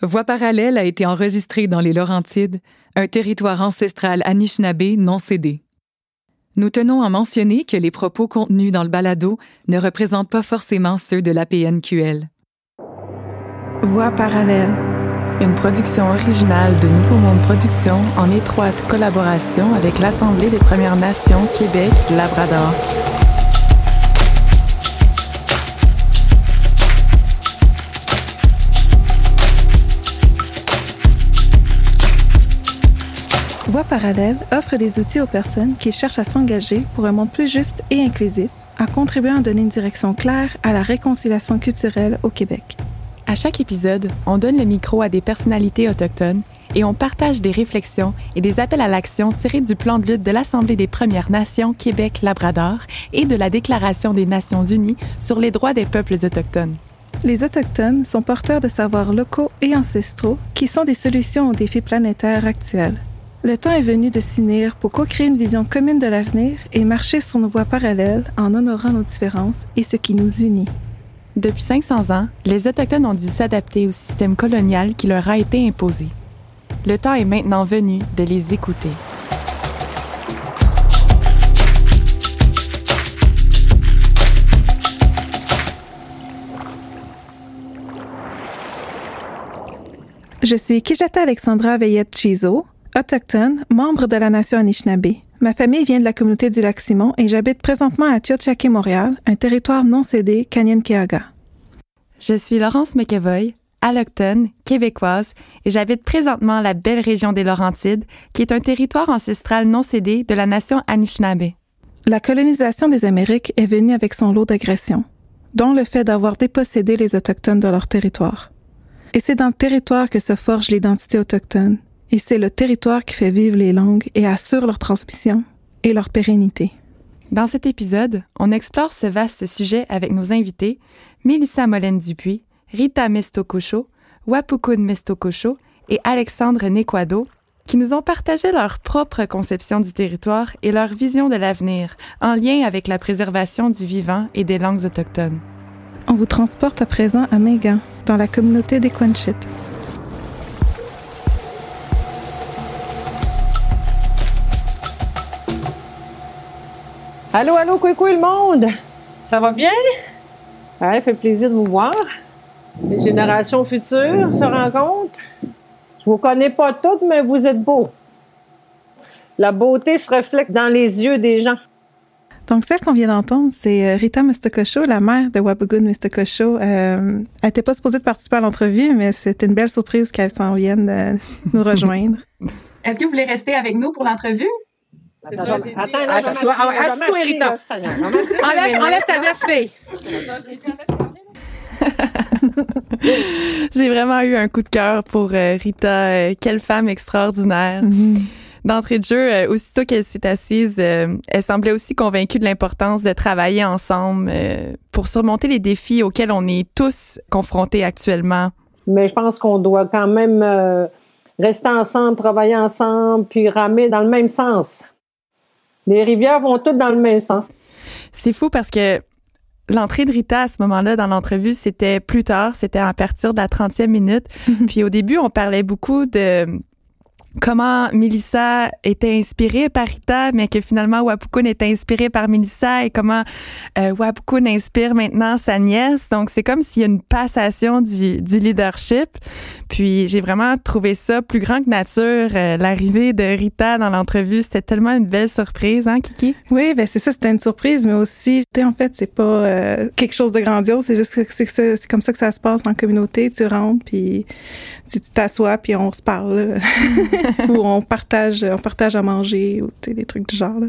Voix parallèle a été enregistrée dans les Laurentides, un territoire ancestral Anishinaabe non cédé. Nous tenons à mentionner que les propos contenus dans le balado ne représentent pas forcément ceux de l'APNQL. Voix parallèle. Une production originale de Nouveau Monde Productions en étroite collaboration avec l'Assemblée des Premières Nations Québec-Labrador. Voix parallèle offre des outils aux personnes qui cherchent à s'engager pour un monde plus juste et inclusif, en contribuant à donner une direction claire à la réconciliation culturelle au Québec. À chaque épisode, on donne le micro à des personnalités autochtones et on partage des réflexions et des appels à l'action tirés du plan de lutte de l'Assemblée des Premières Nations Québec-Labrador et de la Déclaration des Nations Unies sur les droits des peuples autochtones. Les Autochtones sont porteurs de savoirs locaux et ancestraux qui sont des solutions aux défis planétaires actuels. Le temps est venu de s'unir pour co-créer une vision commune de l'avenir et marcher sur nos voies parallèles en honorant nos différences et ce qui nous unit. Depuis 500 ans, les Autochtones ont dû s'adapter au système colonial qui leur a été imposé. Le temps est maintenant venu de les écouter. Je suis Kijata Alexandra Veillette Chizo, autochtone, membre de la nation Anishinaabe. Ma famille vient de la communauté du lac Simon et j'habite présentement à Tiohtià:ke, Montréal, un territoire non cédé Canyon-Keaga. Je suis Laurence McEvoy, allochtone, québécoise, et j'habite présentement la belle région des Laurentides, qui est un territoire ancestral non cédé de la nation Anishinaabe. La colonisation des Amériques est venue avec son lot d'agressions, dont le fait d'avoir dépossédé les Autochtones de leur territoire. Et c'est dans le territoire que se forge l'identité autochtone, et c'est le territoire qui fait vivre les langues et assure leur transmission et leur pérennité. Dans cet épisode, on explore ce vaste sujet avec nos invités, Mélissa Molène-Dupuis, Rita Mestococho, Wapukun Mestococho et Alexandre Nequado, qui nous ont partagé leur propre conception du territoire et leur vision de l'avenir en lien avec la préservation du vivant et des langues autochtones. On vous transporte à présent à Mégan, dans la communauté des Quanchit. Allô, allô, coucou le monde! Ça va bien? Ouais, fait plaisir de vous voir. Les générations futures se rencontrent. Je vous connais pas toutes, mais vous êtes beaux. La beauté se reflète dans les yeux des gens. Donc, celle qu'on vient d'entendre, c'est euh, Rita Mistokosho, la mère de Wabugun Mistokosho. Euh, elle n'était pas supposée de participer à l'entrevue, mais c'était une belle surprise qu'elle s'en vienne de nous rejoindre. Est-ce que vous voulez rester avec nous pour l'entrevue? Attends, ça, attends, Ah, ça soit- ah. Enlève, enlève ta veste, fille. J'ai vraiment eu un coup de cœur pour euh, Rita. Euh, quelle femme extraordinaire. D'entrée de jeu, euh, aussitôt qu'elle s'est assise, euh, elle semblait aussi convaincue de l'importance de travailler ensemble euh, pour surmonter les défis auxquels on est tous confrontés actuellement. Mais je pense qu'on doit quand même euh, rester ensemble, travailler ensemble, puis ramer dans le même sens. Les rivières vont toutes dans le même sens. C'est fou parce que l'entrée de Rita à ce moment-là dans l'entrevue, c'était plus tard, c'était à partir de la 30e minute. Puis au début, on parlait beaucoup de comment Melissa était inspirée par Rita, mais que finalement Wapukun était inspiré par Melissa et comment euh, Wapukun inspire maintenant sa nièce. Donc c'est comme s'il y a une passation du, du leadership. Puis j'ai vraiment trouvé ça plus grand que nature. Euh, L'arrivée de Rita dans l'entrevue, c'était tellement une belle surprise, hein, Kiki? Oui, ben c'est ça, c'était une surprise, mais aussi, en fait, c'est pas euh, quelque chose de grandiose, c'est juste que c'est comme ça que ça se passe en communauté. Tu rentres, puis tu t'assois, puis on se parle, là. ou on partage, on partage à manger, ou des trucs du genre. Là.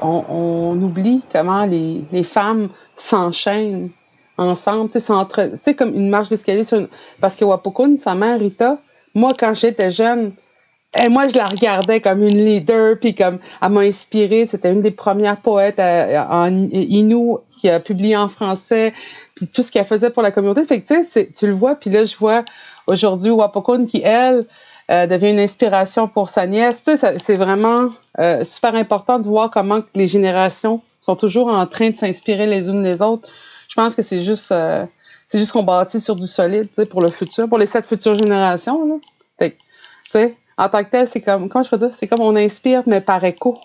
On, on oublie comment les, les femmes s'enchaînent ensemble, c'est comme une marche d'escalier une... Parce que Wapukun, sa mère Rita, moi, quand j'étais jeune, et moi, je la regardais comme une leader, puis comme elle m'a inspirée. C'était une des premières poètes euh, en Innu qui a publié en français, puis tout ce qu'elle faisait pour la communauté. Fait que tu sais, tu le vois, puis là, je vois aujourd'hui Wapukun qui, elle, euh, devient une inspiration pour sa nièce. Tu sais, c'est vraiment euh, super important de voir comment les générations sont toujours en train de s'inspirer les unes les autres. Je pense que c'est juste, C'est juste qu'on bâtit sur du solide, tu sais, pour le futur, pour les sept futures générations, là. Tu sais, en tant que tel, c'est comme, comment je peux dire, c'est comme on inspire, mais par écho.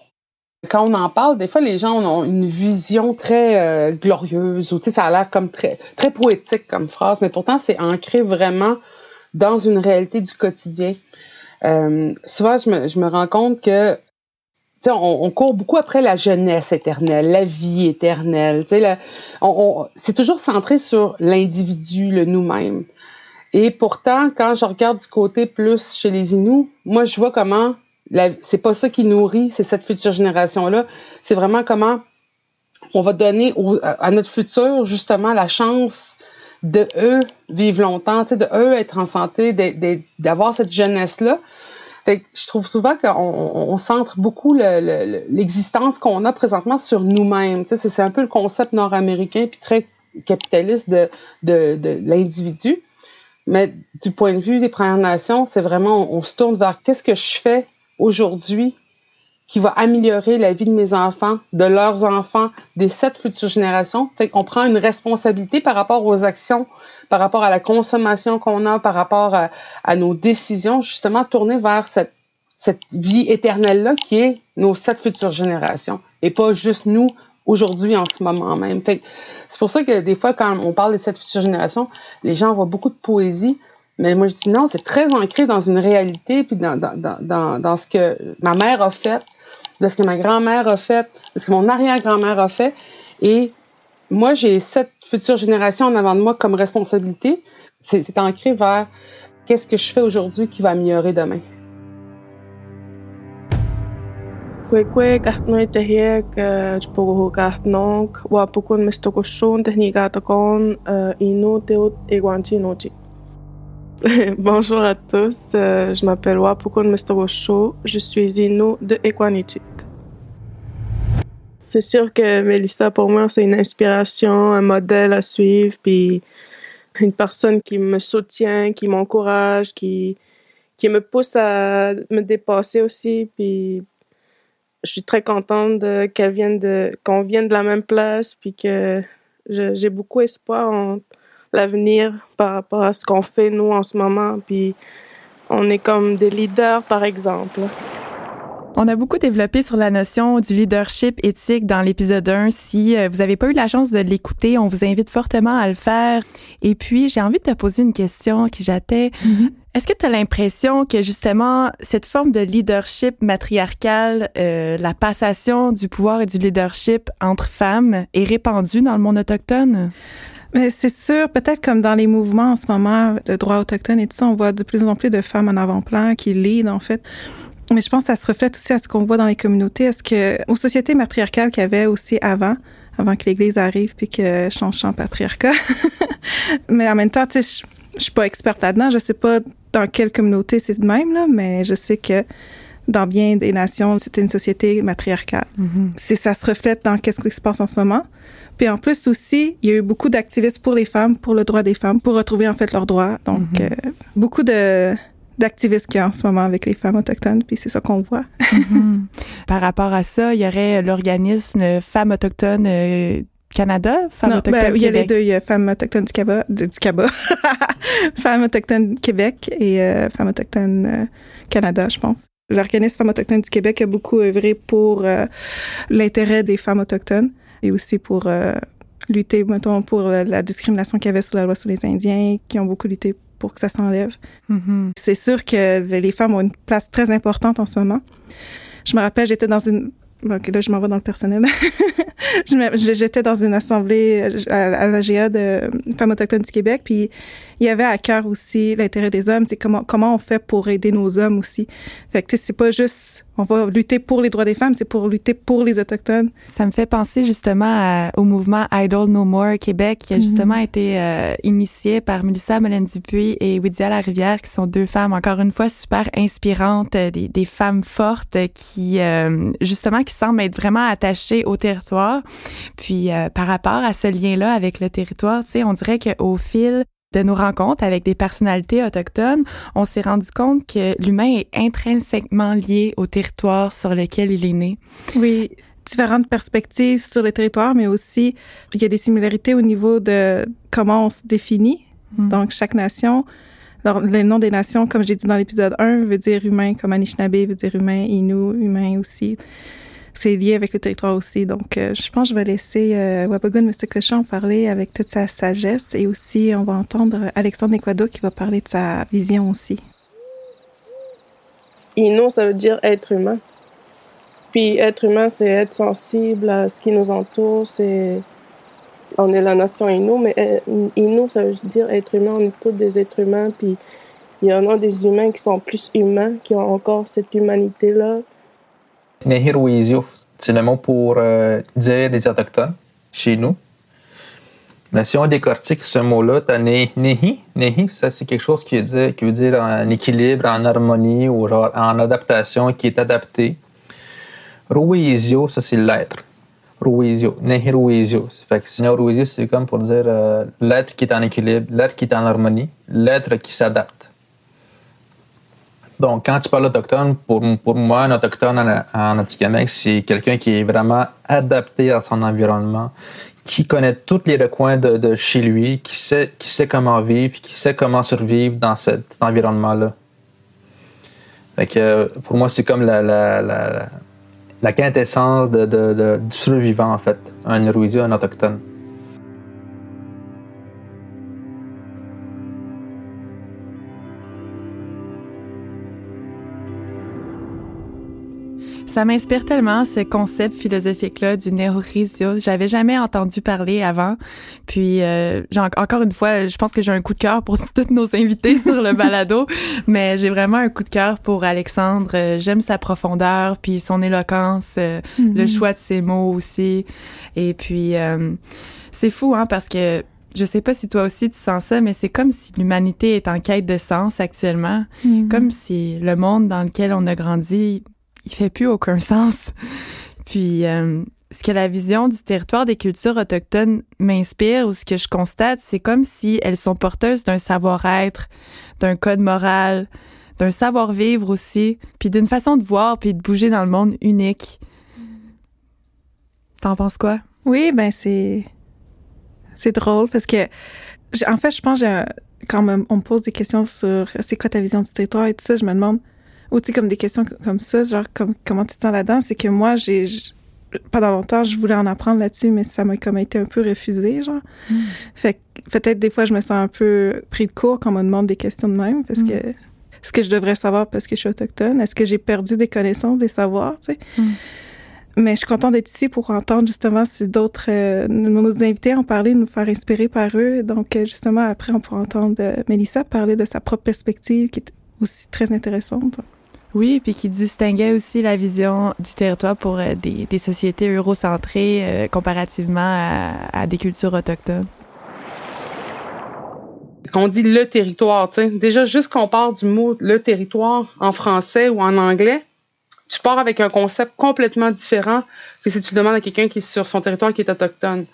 Quand on en parle, des fois, les gens ont une vision très euh, glorieuse, ou tu sais, ça a l'air comme très, très poétique comme phrase, mais pourtant, c'est ancré vraiment dans une réalité du quotidien. Euh, souvent, je me, je me rends compte que on, on, court beaucoup après la jeunesse éternelle, la vie éternelle. On, on, c'est toujours centré sur l'individu, le nous-mêmes. Et pourtant, quand je regarde du côté plus chez les Inuits, moi, je vois comment c'est pas ça qui nourrit, c'est cette future génération-là. C'est vraiment comment on va donner à notre futur, justement, la chance de eux vivre longtemps, de eux être en santé, d'avoir cette jeunesse-là. Fait que je trouve souvent qu'on on centre beaucoup l'existence qu'on a présentement sur nous-mêmes. C'est un peu le concept nord-américain puis très capitaliste de l'individu. Mais du point de vue des Premières Nations, c'est vraiment, on, se tourne vers qu'est-ce que je fais aujourd'hui qui va améliorer la vie de mes enfants, de leurs enfants, des sept futures générations. Fait qu'on prend une responsabilité par rapport aux actions, par rapport à la consommation qu'on a, par rapport à, nos décisions, justement tourner vers cette, cette vie éternelle-là qui est nos sept futures générations et pas juste nous aujourd'hui en ce moment même. Fait c'est pour ça que des fois, quand on parle de cette future génération, les gens voient beaucoup de poésie. Mais moi, je dis non, c'est très ancré dans une réalité, puis dans, dans, dans, dans ce que ma mère a fait, de ce que ma grand-mère a fait, de ce que mon arrière-grand-mère a fait. Et moi, j'ai cette future génération en avant de moi comme responsabilité. C'est ancré vers qu'est-ce que je fais aujourd'hui qui va améliorer demain. Kahtnok wa pukun inu teut. Bonjour à tous, je m'appelle Wapukun Mestogosho, je suis Inu de Equanichit. C'est sûr que Melissa, pour moi, c'est une inspiration, un modèle à suivre, puis une personne qui me soutient, qui m'encourage, qui, qui me pousse à me dépasser aussi, puis je suis très contente qu'elle vienne de qu'on vienne de la même place puis que j'ai beaucoup espoir en l'avenir par rapport à ce qu'on fait nous en ce moment puis on est comme des leaders par exemple. On a beaucoup développé sur la notion du leadership éthique dans l'épisode 1. Si euh, vous n'avez pas eu la chance de l'écouter, on vous invite fortement à le faire. Et puis, j'ai envie de te poser une question qui j'attends. Mm-hmm. Est-ce que tu as l'impression que justement cette forme de leadership matriarcal, euh, la passation du pouvoir et du leadership entre femmes est répandue dans le monde autochtone? Mais c'est sûr, peut-être comme dans les mouvements en ce moment de droit autochtone et tout ça, on voit de plus en plus de femmes en avant-plan qui lead en fait. Mais je pense que ça se reflète aussi à ce qu'on voit dans les communautés. Est-ce que aux sociétés matriarcales qu'il y avait aussi avant, avant que l'Église arrive puis que change en patriarcat. mais en même temps, tu sais, je, je suis pas experte là-dedans. Je sais pas dans quelle communauté c'est de même là, mais je sais que dans bien des nations, c'était une société matriarcale. Mm-hmm. C'est ça se reflète dans qu'est-ce qui se passe en ce moment. Puis en plus aussi, il y a eu beaucoup d'activistes pour les femmes, pour le droit des femmes, pour retrouver en fait leurs droits. Donc mm-hmm. euh, beaucoup de d'activistes qu'il y a en ce moment avec les femmes autochtones, puis c'est ça qu'on voit. mm-hmm. Par rapport à ça, il y aurait l'organisme Femmes autochtones euh, Canada, Femmes non, autochtones ben, Il y a les deux, il y a Femmes autochtones du Cabas, du, du Femmes autochtones Québec et euh, Femmes autochtones euh, Canada, je pense. L'organisme Femmes autochtones du Québec a beaucoup œuvré pour euh, l'intérêt des femmes autochtones et aussi pour euh, lutter, mettons, pour la, discrimination qu'il y avait sur la loi sur les Indiens, qui ont beaucoup lutté pour que ça s'enlève. Mm-hmm. C'est sûr que les femmes ont une place très importante en ce moment. Je me rappelle, j'étais dans une OK, là, je m'en vais dans le personnel. J'étais dans une assemblée euh, à, la GA de Femmes autochtones du Québec, puis il y avait à cœur aussi l'intérêt des hommes, c'est comment comment on fait pour aider nos hommes aussi. Fait que c'est pas juste on va lutter pour les droits des femmes, c'est pour lutter pour les autochtones. Ça me fait penser justement au mouvement Idle No More Québec qui a mhm. justement été euh, initié par Melissa Molène Dupuis et Widia Larivière qui sont deux femmes encore une fois super inspirantes, euh, des, des femmes fortes qui euh, justement qui semblent être vraiment attachées au territoire. Puis par rapport à ce lien-là avec le territoire, tu sais, on dirait qu'au fil de nos rencontres avec des personnalités autochtones, on s'est rendu compte que l'humain est intrinsèquement lié au territoire sur lequel il est né. Oui. différentes perspectives sur le territoire, mais aussi il y a des similarités au niveau de comment on se définit. Mm. Donc, chaque nation, le nom des nations, comme j'ai dit dans l'épisode 1, veut dire humain, comme Anishinaabe veut dire humain, Innu, humain aussi. C'est lié avec le territoire aussi. Donc, euh, je pense que je vais laisser euh, Wabagun Cochon parler avec toute sa sagesse et aussi on va entendre Alexandre Equado qui va parler de sa vision aussi. Innu, ça veut dire être humain. Puis être humain, c'est être sensible à ce qui nous entoure. C'est on est la nation Innu, mais euh, Innu, ça veut dire être humain. On est tous des êtres humains. Puis il y en a des humains qui sont plus humains, qui ont encore cette humanité-là. Nehiruizio, c'est le mot pour euh, dire des autochtones chez nous. Mais si on décortique ce mot-là, tu as nehi. Nehi, ça c'est quelque chose qui veut, dire, qui veut dire en équilibre, en harmonie ou genre en adaptation, qui est adapté. Ruizio, ça c'est l'être. Ruizio, Nehi Ruizio. Fait que Ruizio, c'est comme pour dire euh, l'être qui est en équilibre, l'être qui est en harmonie, l'être qui s'adapte. Donc, quand tu parles autochtone, pour, pour moi, un autochtone en, en c'est quelqu'un qui est vraiment adapté à son environnement, qui connaît tous les recoins de, de, chez lui, qui sait, qui sait comment vivre, qui sait comment survivre dans cet environnement-là. Fait que, pour moi, c'est comme la, la, la quintessence du survivant, en fait, un Héroïsien, un autochtone. Ça m'inspire tellement ce concept philosophique-là du neurorisio. J'avais jamais entendu parler avant. Puis, euh, encore une fois, je pense que j'ai un coup de cœur pour tous nos invités sur le balado, mais j'ai vraiment un coup de cœur pour Alexandre. Euh, j'aime sa profondeur, puis son éloquence, euh, le mm-hmm. choix de ses mots aussi. Et puis, euh, c'est fou, hein, parce que je sais pas si toi aussi tu sens ça, mais c'est comme si l'humanité est en quête de sens actuellement, mm-hmm. comme si le monde dans lequel on a grandi il fait plus aucun sens. Puis euh, ce que la vision du territoire des cultures autochtones m'inspire ou ce que je constate, c'est comme si elles sont porteuses d'un savoir-être, d'un code moral, d'un savoir-vivre aussi, puis d'une façon de voir puis de bouger dans le monde unique. T'en penses quoi? Oui, ben c'est c'est drôle parce que en fait, je pense que quand on me pose des questions sur c'est quoi ta vision du territoire et tout ça, je me demande ou tu sais, comme des questions comme ça, genre comme, comment tu te sens là-dedans, c'est que moi, j'ai pendant longtemps, je voulais en apprendre là-dessus, mais ça m'a comme été un peu refusé, genre. Mm. Fait peut-être des fois, je me sens un peu pris de court quand on me demande des questions de même, parce mm. que ce que je devrais savoir parce que je suis autochtone, est-ce que j'ai perdu des connaissances, des savoirs, tu sais? Mm. Mais je suis contente d'être ici pour entendre justement si d'autres euh, nos invités en parler, nous faire inspirer par eux. Donc euh, justement après on pourra entendre euh, Mélissa parler de sa propre perspective qui est aussi très intéressante. Oui, puis qui distinguait aussi la vision du territoire pour euh, des, sociétés eurocentrées euh, comparativement à, des cultures autochtones. Quand on dit le territoire, tu sais, déjà juste qu'on part du mot le territoire en français ou en anglais, tu pars avec un concept complètement différent que si tu demandes à quelqu'un qui est sur son territoire qui est autochtone. Tu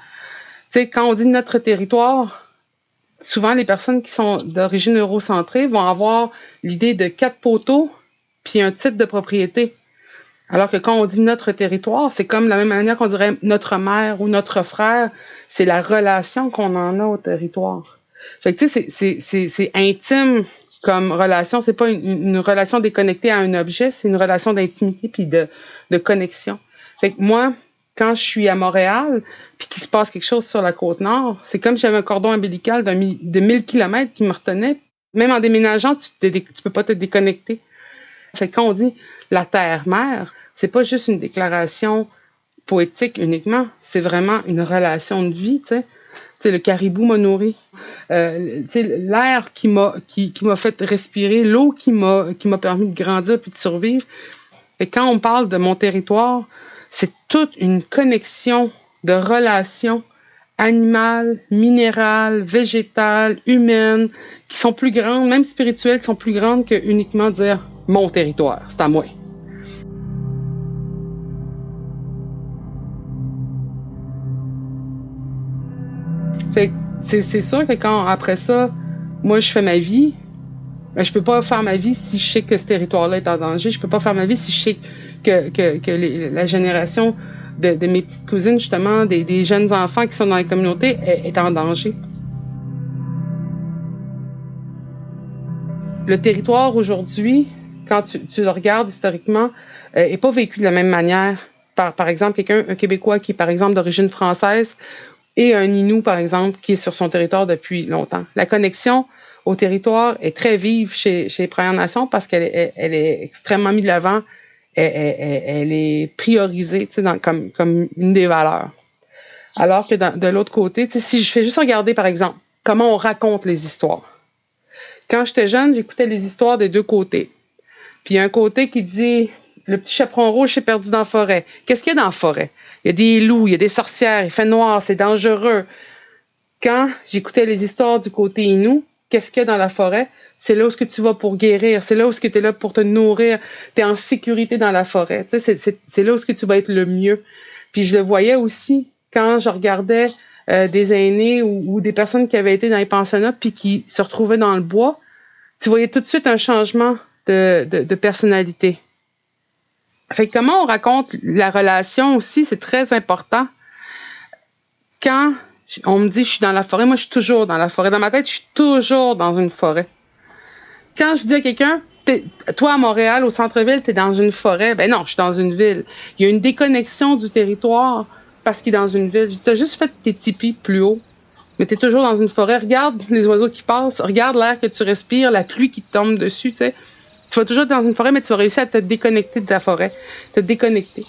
sais, quand on dit notre territoire, souvent les personnes qui sont d'origine eurocentrée vont avoir l'idée de quatre poteaux puis un titre de propriété. Alors que quand on dit notre territoire, c'est comme la même manière qu'on dirait notre mère ou notre frère, c'est la relation qu'on en a au territoire. Fait que tu sais, c'est intime comme relation, c'est pas une, relation déconnectée à un objet, c'est une relation d'intimité puis de, de connexion. Fait que moi, quand je suis à Montréal, puis qu'il se passe quelque chose sur la côte nord, c'est comme si j'avais un cordon ombilical de 1000 kilomètres qui me retenait. Même en déménageant, tu, tu peux pas te déconnecter. Fait quand on dit la terre-mère, c'est pas juste une déclaration poétique uniquement, c'est vraiment une relation de vie, tu sais. Le caribou m'a nourri. Euh, l'air qui m'a fait respirer, l'eau qui m'a qui m'a permis de grandir puis de survivre. Et quand on parle de mon territoire, c'est toute une connexion de relations animales, minérales, végétales, humaines, qui sont plus grandes, même spirituelles, qui sont plus grandes que uniquement dire mon territoire, c'est à moi. C'est sûr que quand, après ça, moi, je fais ma vie, ben, je peux pas faire ma vie si je sais que ce territoire-là est en danger. Je peux pas faire ma vie si je sais que, que, que la génération de, mes petites cousines, justement, des, jeunes enfants qui sont dans les communautés, est, en danger. Le territoire aujourd'hui, quand tu, le regardes historiquement, n'est pas vécu de la même manière. Par, par exemple, quelqu'un, un Québécois qui est, par exemple, d'origine française, et un Inou, par exemple, qui est sur son territoire depuis longtemps. La connexion au territoire est très vive chez, chez les Premières Nations parce qu'elle est, elle est extrêmement mise de l'avant, elle, est priorisée comme, comme une des valeurs. Alors que de l'autre côté, si je fais juste regarder, par exemple, comment on raconte les histoires. Quand j'étais jeune, j'écoutais les histoires des deux côtés. Puis il y a un côté qui dit le petit chaperon rouge s'est perdu dans la forêt. Qu'est-ce qu'il y a dans la forêt? Il y a des loups, il y a des sorcières, il fait noir, c'est dangereux. Quand j'écoutais les histoires du côté Inou, qu'est-ce qu'il y a dans la forêt? C'est là où que tu vas pour guérir, c'est là où tu es là pour te nourrir, tu es en sécurité dans la forêt. C'est là où que tu vas être le mieux. Puis je le voyais aussi quand je regardais euh, des aînés ou, des personnes qui avaient été dans les pensionnats puis qui se retrouvaient dans le bois, tu voyais tout de suite un changement de, personnalité. Fait comment on raconte la relation aussi, c'est très important. Quand on me dit je suis dans la forêt, moi je suis toujours dans la forêt. Dans ma tête, je suis toujours dans une forêt. Quand je dis à quelqu'un, toi à Montréal, au centre-ville, tu es dans une forêt, ben non, je suis dans une ville. Il y a une déconnexion du territoire parce qu'il est dans une ville. Tu as juste fait tes tipis plus haut, mais tu es toujours dans une forêt. Regarde les oiseaux qui passent, regarde l'air que tu respires, la pluie qui te tombe dessus, tu sais. Tu vas toujours être dans une forêt, mais tu vas réussir à te déconnecter de la forêt, te déconnecter.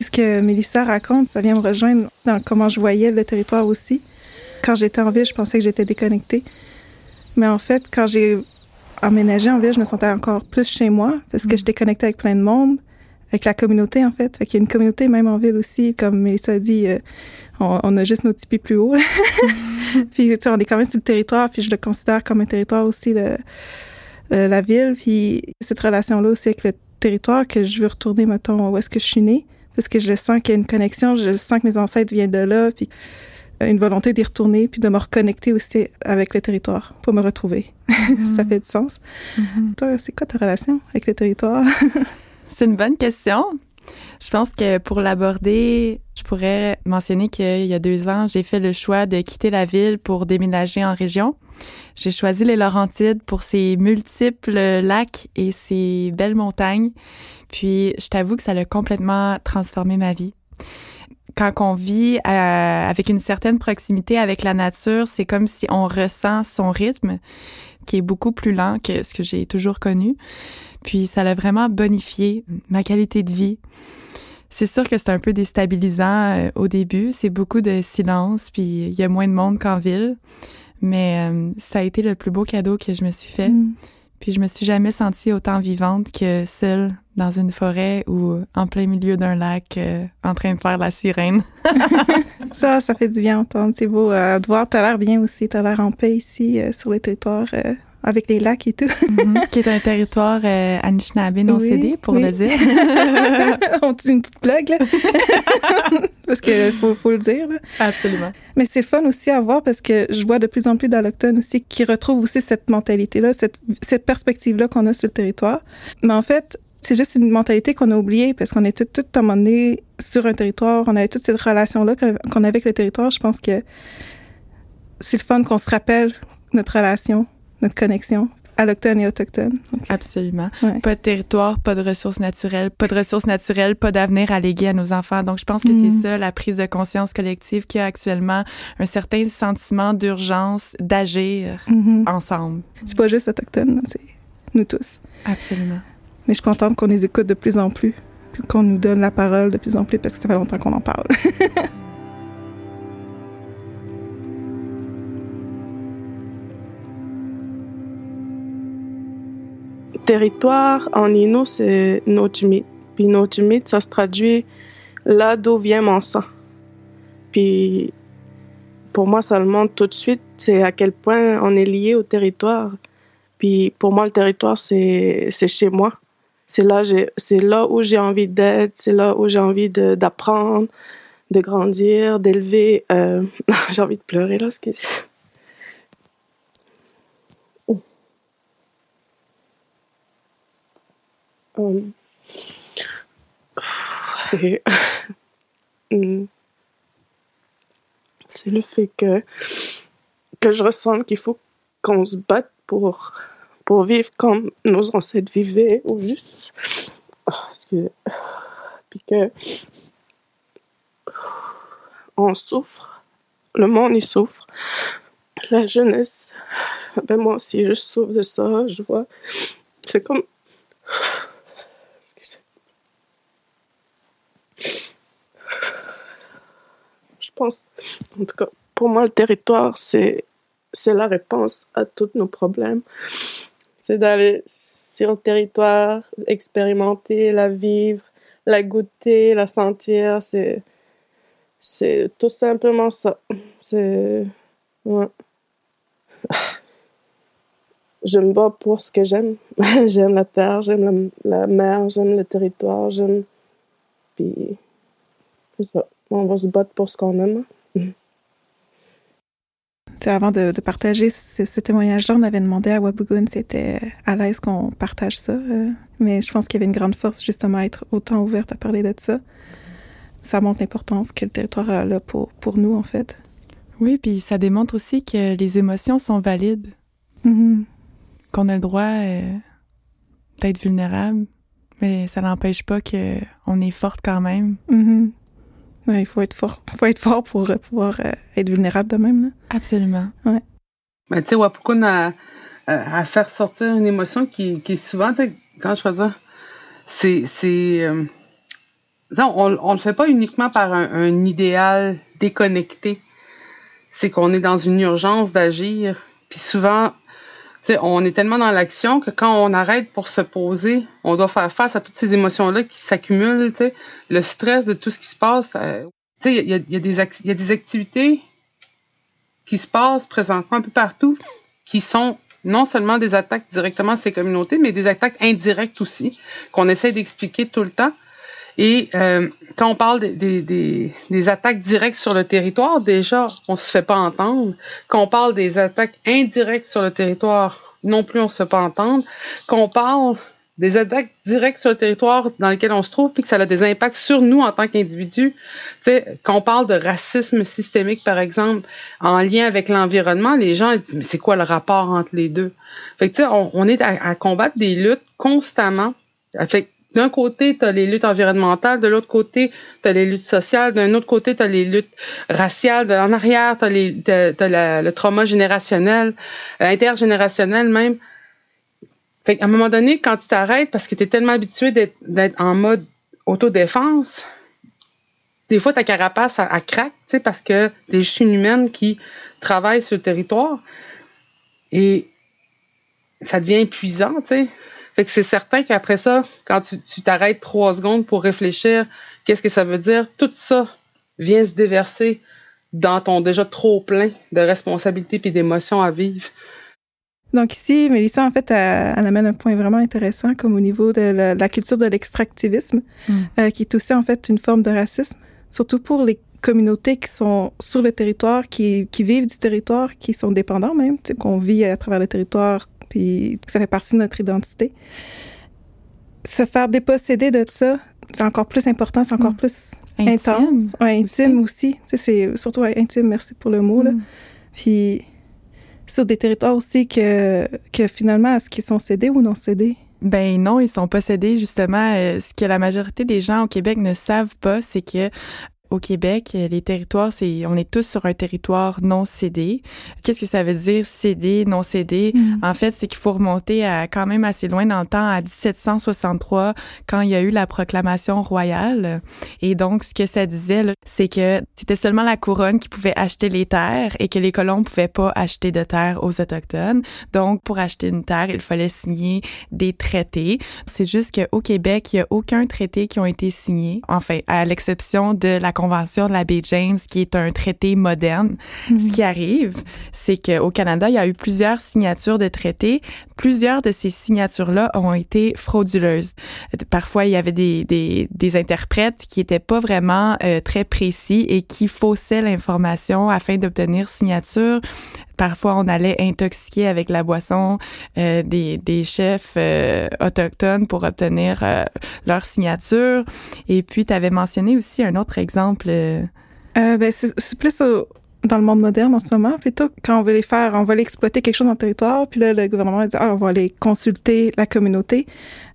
Ce que Mélissa raconte, ça vient me rejoindre dans comment je voyais le territoire aussi. Quand j'étais en ville, je pensais que j'étais déconnectée. Mais en fait, quand j'ai emménagé en ville, je me sentais encore plus chez moi parce que mm. j'étais connectée avec plein de monde, avec la communauté en fait. Fait qu'il y a une communauté même en ville aussi, comme Mélissa a dit, euh, on, a juste nos tipis plus haut. puis, tu sais, on est quand même sur le territoire, puis je le considère comme un territoire aussi, de la ville. Puis, cette relation-là aussi avec le territoire que je veux retourner, mettons, où est-ce que je suis née, parce que je sens qu'il y a une connexion, je sens que mes ancêtres viennent de là, puis une volonté d'y retourner, puis de me reconnecter aussi avec le territoire pour me retrouver. Ça fait du sens. Mm-hmm. Toi, c'est quoi ta relation avec le territoire? c'est une bonne question. Je pense que pour l'aborder, je pourrais mentionner qu'il y a deux ans, j'ai fait le choix de quitter la ville pour déménager en région. J'ai choisi les Laurentides pour ses multiples lacs et ses belles montagnes. Puis, je t'avoue que ça a complètement transformé ma vie. Quand on vit euh, avec une certaine proximité avec la nature, c'est comme si on ressent son rythme, qui est beaucoup plus lent que ce que j'ai toujours connu. Puis, ça a vraiment bonifié ma qualité de vie. C'est sûr que c'est un peu déstabilisant euh, au début. C'est beaucoup de silence, puis il y a moins de monde qu'en ville. Mais euh, ça a été le plus beau cadeau que je me suis fait. Mm. Puis je me suis jamais sentie autant vivante que seule dans une forêt ou en plein milieu d'un lac euh, en train de faire la sirène. ça, ça fait du bien entendre. C'est beau de voir. T'as l'air bien aussi. T'as l'air en paix ici sur le territoire avec les lacs et tout. Mhm. qui est un territoire euh, Anishinaabe non cédé, pour le dire. On dit une petite blague, là. parce qu'il faut, faut le dire. Là. Absolument. Mais c'est fun aussi à voir parce que je vois de plus en plus d'Allochtones aussi qui retrouvent aussi cette mentalité-là, cette, cette perspective-là qu'on a sur le territoire. Mais en fait, c'est juste une mentalité qu'on a oubliée parce qu'on est tout, tout à un moment donné sur un territoire, on avait toute cette relation-là qu'on avait avec le territoire. Je pense que c'est le fun qu'on se rappelle notre relation notre connexion alloctone et autochtone. Absolument. Pas de territoire, pas de ressources naturelles, pas de ressources naturelles, pas d'avenir à léguer à nos enfants. Donc, je pense que c'est mm. ça la prise de conscience collective qui a actuellement un certain sentiment d'urgence d'agir mm-hmm. ensemble. C'est pas juste autochtone, c'est nous tous. Absolument. Mais je suis contente qu'on les écoute de plus en plus, qu'on nous donne la parole de plus en plus parce que ça fait longtemps qu'on en parle. territoire en Innu, c'est Nochimit. Puis Nochimit, ça se traduit là d'où vient mon sang. Puis pour moi, ça le montre tout de suite, c'est à quel point on est lié au territoire. Puis pour moi, le territoire, c'est chez moi. C'est là, là où j'ai envie d'être, c'est là où j'ai envie d'apprendre, de, grandir, d'élever. Euh, j'ai envie de pleurer là, excusez. Um, c'est. Hmm. c'est le fait que, que je ressens qu'il faut qu'on se batte pour, pour vivre comme nos ancêtres vivaient, ou juste. Oh, excusez. Puis que. On souffre. Le monde, il souffre. La jeunesse. Ben moi aussi, je souffre de ça. Je vois. C'est comme. Pense, en tout cas, pour moi, le territoire, c'est, la réponse à tous nos problèmes. C'est d'aller sur le territoire, expérimenter, la vivre, la goûter, la sentir. C'est, c'est tout simplement ça. C'est, ouais. Je me bats pour ce que j'aime. j'aime la terre, j'aime la, la mer, j'aime le territoire, j'aime. Puis, c'est ça on va se battre pour ce qu'on aime. avant de, partager ce, témoignage-là, on avait demandé à Wabugun si c'était à l'aise qu'on partage ça. Euh, mais je pense qu'il y avait une grande force justement à être autant ouverte à parler de ça. Ça montre l'importance que le territoire a là pour, pour nous, en fait. Oui, puis ça démontre aussi que les émotions sont valides. Mm-hmm. Qu'on a le droit euh, d'être vulnérable, mais ça n'empêche pas qu'on est forte quand même. Il faut être fort. faut être fort pour euh, pouvoir euh, être vulnérable de même. Là. Absolument. Ouais. Mais tu sais, Wapukun a, à faire sortir une émotion qui, qui est souvent, quand je veux dire, c'est. c'est euh, on ne le fait pas uniquement par un, idéal déconnecté. C'est qu'on est dans une urgence d'agir. Puis souvent, on est tellement dans l'action que quand on arrête pour se poser, on doit faire face à toutes ces émotions-là qui s'accumulent, le stress de tout ce qui se passe. Euh, il y y a des activités qui se passent présentement un peu partout qui sont non seulement des attaques directement à ces communautés, mais des attaques indirectes aussi, qu'on essaie d'expliquer tout le temps. Et euh, quand on parle des, des, des, attaques directes sur le territoire, déjà, on se fait pas entendre. Quand on parle des attaques indirectes sur le territoire, non plus on se fait pas entendre. Quand on parle des attaques directes sur le territoire dans lequel on se trouve, puis que ça a des impacts sur nous en tant qu'individus. Quand on parle de racisme systémique, par exemple, en lien avec l'environnement, les gens disent, mais c'est quoi le rapport entre les deux? Fait que, on, on est à, à, combattre des luttes constamment. Fait d'un côté, tu as les luttes environnementales, de l'autre côté, tu as les luttes sociales, d'un autre côté, tu as les luttes raciales, en arrière, tu as, le trauma générationnel, euh, intergénérationnel même. Fait qu'à un moment donné, quand tu t'arrêtes parce que tu es tellement habitué d'être en mode autodéfense, des fois ta carapace a, craque, tu sais, parce que tu es juste une humaine qui travaille sur le territoire. Et ça devient épuisant, tu sais. Fait que c'est certain qu'après ça, quand tu t'arrêtes trois secondes pour réfléchir, qu'est-ce que ça veut dire, tout ça vient se déverser dans ton déjà trop plein de responsabilités et d'émotions à vivre. Donc ici, Mélissa, en fait, elle, amène un point vraiment intéressant comme au niveau de la, culture de l'extractivisme, mm. euh, qui est aussi en fait une forme de racisme, surtout pour les communautés qui sont sur le territoire, qui, qui vivent du territoire, qui sont dépendants même, qu'on vit à travers le territoire puis ça fait partie de notre identité. Se faire déposséder de ça, c'est encore plus important, c'est encore mm. plus intense. intime aussi. C'est surtout intime, merci pour le mot. Là. Mm. Puis sur des territoires aussi que, que finalement, est-ce qu'ils sont cédés ou non cédés? Ben non, ils sont pas cédés justement. Euh, ce que la majorité des gens au Québec ne savent pas, c'est que au Québec, les territoires, c'est on est tous sur un territoire non cédé. Qu'est-ce que ça veut dire cédé, non cédé? Mm. En fait, c'est qu'il faut remonter à quand même assez loin dans le temps à 1763 quand il y a eu la proclamation royale. Et donc ce que ça disait c'est que c'était seulement la couronne qui pouvait acheter les terres et que les colons pouvaient pas acheter de terres aux autochtones. Donc pour acheter une terre, il fallait signer des traités. C'est juste qu'au Québec, il y a aucun traité qui ont été signés, enfin à l'exception de la Convention de la baie James, qui est un traité moderne. Ce mhm. qui arrive, c'est qu'au Canada, il y a eu plusieurs signatures de traités. Plusieurs de ces signatures-là ont été frauduleuses. Parfois, il y avait des, des, des interprètes qui étaient pas vraiment euh, très précis et qui faussaient l'information afin d'obtenir signature parfois on allait intoxiquer avec la boisson euh, des, des chefs euh, autochtones pour obtenir euh, leur signature. Et puis, tu avais mentionné aussi un autre exemple. ben, c'est plus dans le monde moderne en ce moment. Plutôt, quand on veut les faire, on va aller exploiter quelque chose dans le territoire, puis là, le gouvernement dit, ah, on va aller consulter la communauté.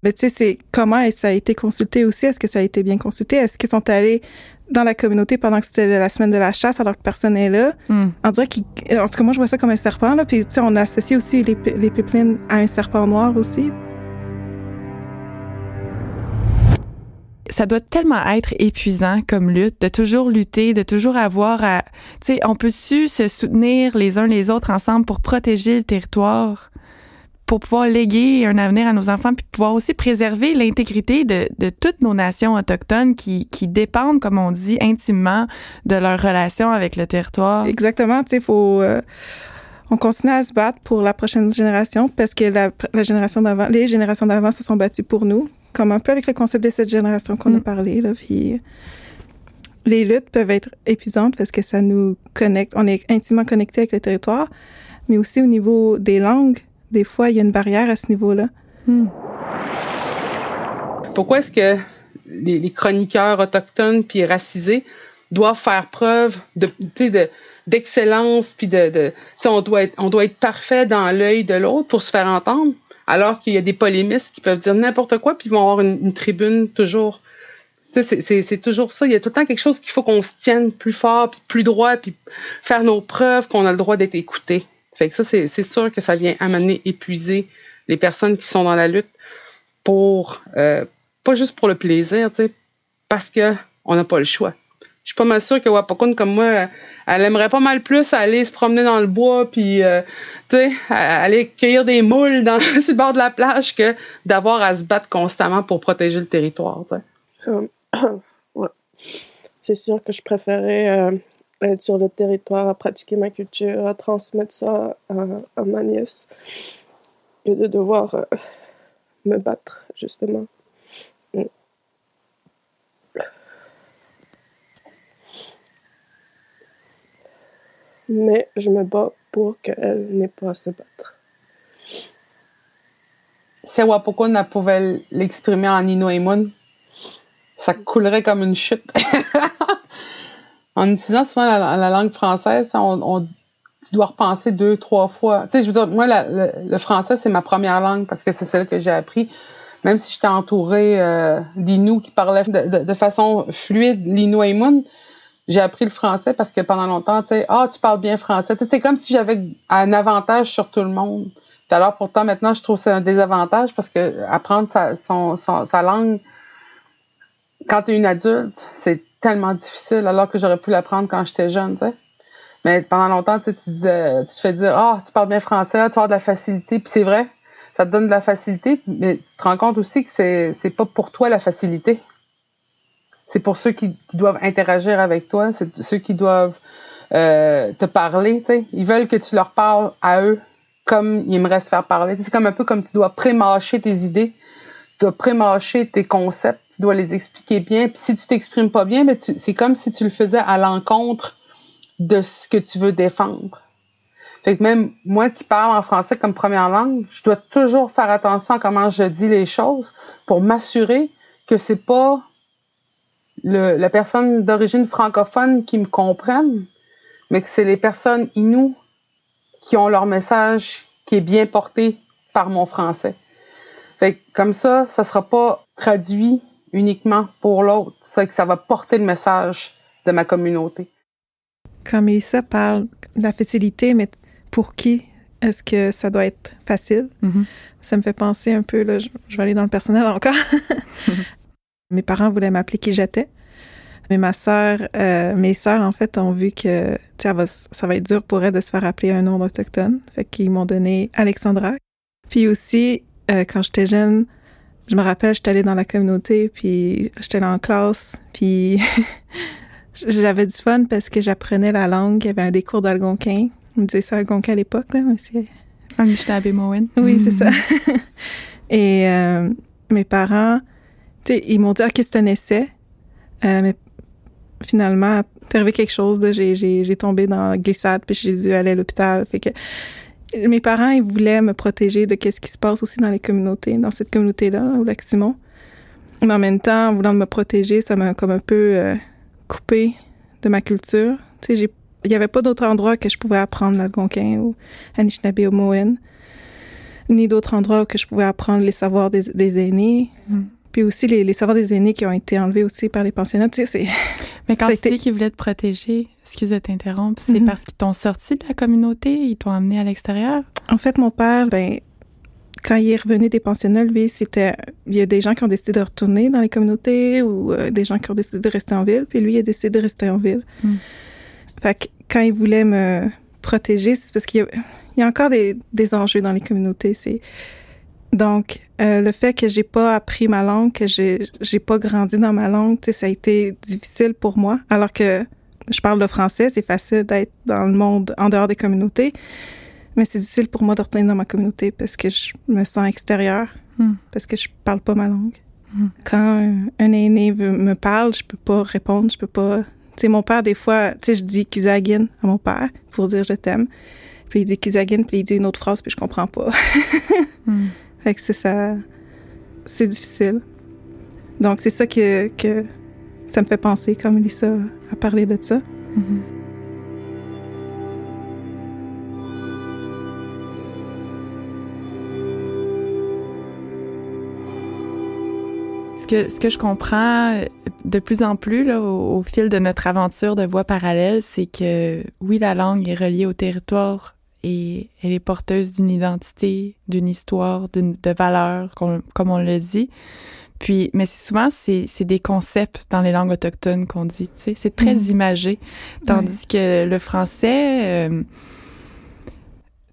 Mais tu sais, c'est comment ça a été consulté aussi? Est-ce que ça a été bien consulté? Est-ce qu'ils sont allés dans la communauté pendant que c'était la semaine de la chasse alors que personne n'est là. Hmm. On dirait qu'il, en tout cas, moi, je vois ça comme un serpent, là. Puis, tu sais, on associe aussi les, les pipelines à un serpent noir aussi. ça doit tellement être épuisant comme lutte, de toujours lutter, de toujours avoir à, tu sais, on peut su se soutenir les uns les autres ensemble pour protéger le territoire? Pour pouvoir léguer un avenir à nos enfants, puis pouvoir aussi préserver l'intégrité de, de, toutes nos nations autochtones qui, qui dépendent, comme on dit, intimement de leur relation avec le territoire. Exactement, tu sais, faut... Euh, on continue à se battre pour la prochaine génération parce que la, la génération d'avant, les générations d'avant se sont battues pour nous, comme un peu avec le concept de cette génération qu'on a mm. parlé là. Puis les luttes peuvent être épuisantes parce que ça nous connecte, on est intimement connecté avec le territoire, mais aussi au niveau des langues, des fois, il y a une barrière à ce niveau-là. Hmm. Pourquoi est-ce que les, chroniqueurs autochtones puis racisés doivent faire preuve de, d'excellence puis de, on doit être on doit être parfait dans l'œil de l'autre pour se faire entendre alors qu'il y a des polémistes qui peuvent dire n'importe quoi puis vont avoir une, tribune toujours c'est toujours ça. Il y a tout le temps quelque chose qu'il faut qu'on se tienne plus fort, puis plus droit, puis faire nos preuves qu'on a le droit d'être écouté. Fait que ça, c'est sûr que ça vient amener, épuiser les personnes qui sont dans la lutte pour, euh, pas juste pour le plaisir, parce que on n'a pas le choix. Je suis pas mal sûre que Wapakun, comme moi, elle aimerait pas mal plus aller se promener dans le bois puis, euh, aller cueillir des moules dans, sur le bord de la plage que d'avoir à se battre constamment pour protéger le territoire, ouais. C'est sûr que je préférais euh, être sur le territoire, à pratiquer ma culture, à transmettre ça à, ma nièce, que de devoir euh, me battre, justement. Mm. Mais je me bats pour qu'elle n'ait pas à se battre. Si Wapokon pouvait l'exprimer en Inoimun, ça coulerait comme une chute. en utilisant souvent la, langue française, on, tu dois repenser deux, trois fois. Tu sais, je veux dire, moi, le, français, c'est ma première langue parce que c'est celle que j'ai appris. Même si j'étais entourée euh, d'Inuits qui parlaient de, façon fluide l'Inuit j'ai appris le français parce que pendant longtemps, tu sais, ah, tu parles bien français. c'est comme si j'avais un avantage sur tout le monde. alors, pourtant, maintenant, je trouve que c'est un désavantage parce que apprendre sa, sa langue quand tu es une adulte, c'est tellement difficile alors que j'aurais pu l'apprendre quand j'étais jeune. Mais pendant longtemps, tu disais, tu te fais dire, ah, tu parles bien français, tu as de la facilité, puis c'est vrai, ça te donne de la facilité, mais tu te rends compte aussi que c'est, c'est pas pour toi la facilité. C'est pour ceux qui, doivent interagir avec toi, c'est ceux qui doivent euh, te parler, tu sais. Ils veulent que tu leur parles à eux comme ils aimeraient se faire parler. C'est comme un peu comme tu dois pré-mâcher tes idées, dois pré-mâcher tes concepts tu dois les expliquer bien. Puis si tu t'exprimes pas bien, ben c'est comme si tu le faisais à l'encontre de ce que tu veux défendre. Fait que même moi qui parle en français comme première langue, je dois toujours faire attention à comment je dis les choses pour m'assurer que c'est pas la personne d'origine francophone qui me comprenne, mais que c'est les personnes inoues qui ont leur message qui est bien porté par mon français. Fait que comme ça, ça sera pas traduit uniquement pour l'autre. C'est que ça va porter le message de ma communauté. Quand Mélissa parle de la facilité, mais pour qui est-ce que ça doit être facile? Mm-hmm. Ça me fait penser un peu, là, je, vais aller dans le personnel encore. Mes parents voulaient m'appeler qui j'étais. Mais ma sœur, euh, mes sœurs, en fait, ont vu que ça va, ça va être dur pour elles de se faire appeler un nom autochtone. Fait qu'ils m'ont donné Alexandra. Puis aussi, euh, quand j'étais jeune, je me rappelle, j'étais allée dans la communauté, puis j'étais en classe, puis j'avais du fun parce que j'apprenais la langue. Il y avait un des cours d'algonquin. On disait ça algonquin à l'époque, là, mais c'est... Oui, c'est ça. Et euh, mes parents, tu sais, ils m'ont dit, que c'est un essai? Euh, mais finalement, c'est arrivé quelque chose. J'ai tombé dans la glissade, puis j'ai dû aller à l'hôpital. Fait que mes parents, ils voulaient me protéger de qu'est-ce qui se passe aussi dans les communautés, dans cette communauté-là, au lac Simon. Mais en même temps, en voulant me protéger, ça m'a comme un peu euh, coupé de ma culture. Tu sais, il n'y avait pas d'autre endroit que je pouvais apprendre l'algonquin ou Anishinaabe ou Moen, ni d'autres endroits où que je pouvais apprendre les savoirs des, aînés. Mm. Puis aussi les, savoirs des aînés qui ont été enlevés aussi par les pensionnats. Tu sais, c'est... Mais quand tu dis qu'ils voulaient te protéger, excusez de t'interrompre, c'est mm-hmm. parce qu'ils t'ont sorti de la communauté, ils t'ont amené à l'extérieur? En fait, mon père, ben, quand il est revenu des pensionnats, lui, c'était, il y a des gens qui ont décidé de retourner dans les communautés ou euh, des gens qui ont décidé de rester en ville, puis lui, il a décidé de rester en ville. Mm. Fait que quand il voulait me protéger, c'est parce qu'il y, a, encore des, des, enjeux dans les communautés. C'est donc euh, le fait que j'ai pas appris ma langue, que j'ai j'ai pas grandi dans ma langue, ça a été difficile pour moi. Alors que je parle le français, c'est facile d'être dans le monde en dehors des communautés. Mais c'est difficile pour moi de retourner dans ma communauté parce que je me sens extérieure, hmm. parce que je parle pas ma langue. Hmm. Quand un, aîné me parle, je peux pas répondre, je peux pas. Tu sais, mon père, des fois, tu sais, je dis Kizagin à mon père pour dire je t'aime. Puis il dit Kizagin, puis il dit une autre phrase, puis je comprends pas. Hmm. C'est ça. C'est difficile. Donc, c'est ça que, ça me fait penser quand Melissa a parlé de ça. Mm-hmm. Ce que, ce que je comprends euh, de plus en plus là, au, fil de notre aventure de voie parallèle, c'est que oui, la langue est reliée au territoire et elle est porteuse d'une identité, d'une histoire, de valeurs, comme, on le dit. Puis, mais souvent, c'est, des concepts dans les langues autochtones qu'on dit, tu sais. C'est très mm. imagé. Tandis que le français, euh,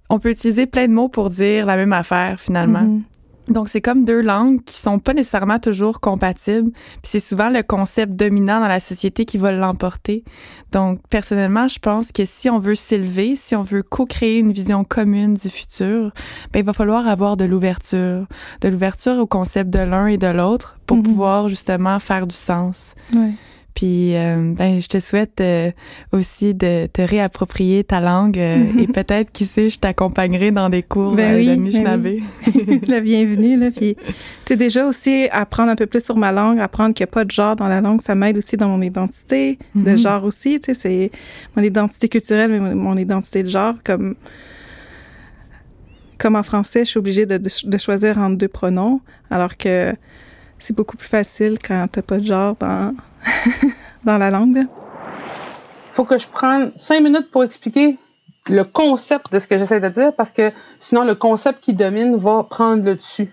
on peut utiliser plein de mots pour dire la même affaire, finalement. Mm-hmm. Donc, c'est comme deux langues qui sont pas nécessairement toujours compatibles. Puis c'est souvent le concept dominant dans la société qui va l'emporter. Donc, personnellement, je pense que si on veut s'élever, si on veut co-créer une vision commune du futur, ben, il va falloir avoir de l'ouverture. De l'ouverture au concept de l'un et de l'autre pour mm-hmm. pouvoir justement faire du sens. Ouais. Puis euh, ben je te souhaite euh, aussi de te réapproprier ta langue euh, et peut-être qui sait je t'accompagnerai dans des cours ben oui, de ben La bienvenue là. Puis tu sais déjà aussi apprendre un peu plus sur ma langue, apprendre qu'il n'y a pas de genre dans la langue, ça m'aide aussi dans mon identité de mhm. genre aussi, tu sais c'est mon identité culturelle mais mon, identité de genre comme comme en français, je suis obligée de, de choisir entre deux pronoms alors que c'est beaucoup plus facile quand t'as pas de genre dans, dans la langue. Il faut que je prenne cinq minutes pour expliquer le concept de ce que j'essaie de dire parce que sinon le concept qui domine va prendre le dessus.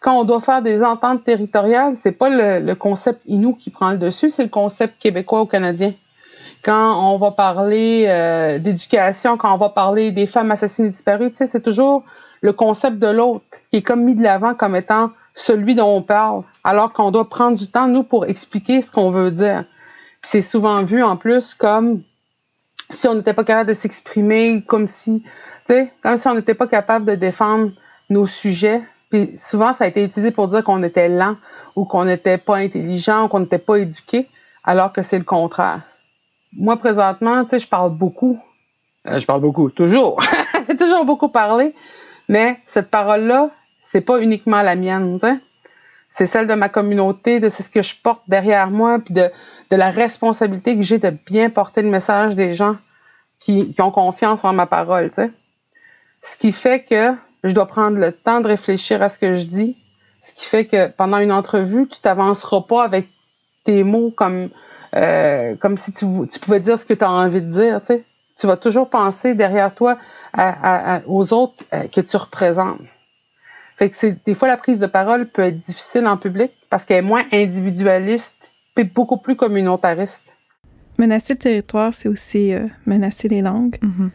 Quand on doit faire des ententes territoriales, c'est pas le, concept inou qui prend le dessus, c'est le concept québécois ou canadien. Quand on va parler euh, d'éducation, quand on va parler des femmes assassinées disparues, c'est toujours le concept de l'autre qui est comme mis de l'avant comme étant celui dont on parle, alors qu'on doit prendre du temps, nous, pour expliquer ce qu'on veut dire. c'est souvent vu, en plus, comme si on n'était pas capable de s'exprimer, comme si, tu sais, comme si on n'était pas capable de défendre nos sujets. Puis souvent, ça a été utilisé pour dire qu'on était lent ou qu'on n'était pas intelligent ou qu'on n'était pas éduqué, alors que c'est le contraire. Moi, présentement, tu sais, je parle beaucoup. Euh, je parle beaucoup, toujours. J'ai toujours beaucoup parlé. Mais cette parole-là, c'est pas uniquement la mienne, c'est celle de ma communauté, de ce que je porte derrière moi, puis de, de la responsabilité que j'ai de bien porter le message des gens qui, ont confiance en ma parole. sais. Ce qui fait que je dois prendre le temps de réfléchir à ce que je dis, ce qui fait que pendant une entrevue, tu t'avanceras pas avec tes mots comme euh, comme si tu, pouvais dire ce que tu as envie de dire. Tu vas toujours penser derrière toi aux autres euh, que tu représentes. Fait que c'est des fois la prise de parole peut être difficile en public parce qu'elle est moins individualiste et beaucoup plus communautariste. Menacer le territoire, c'est aussi euh, menacer les langues. Mm-hmm.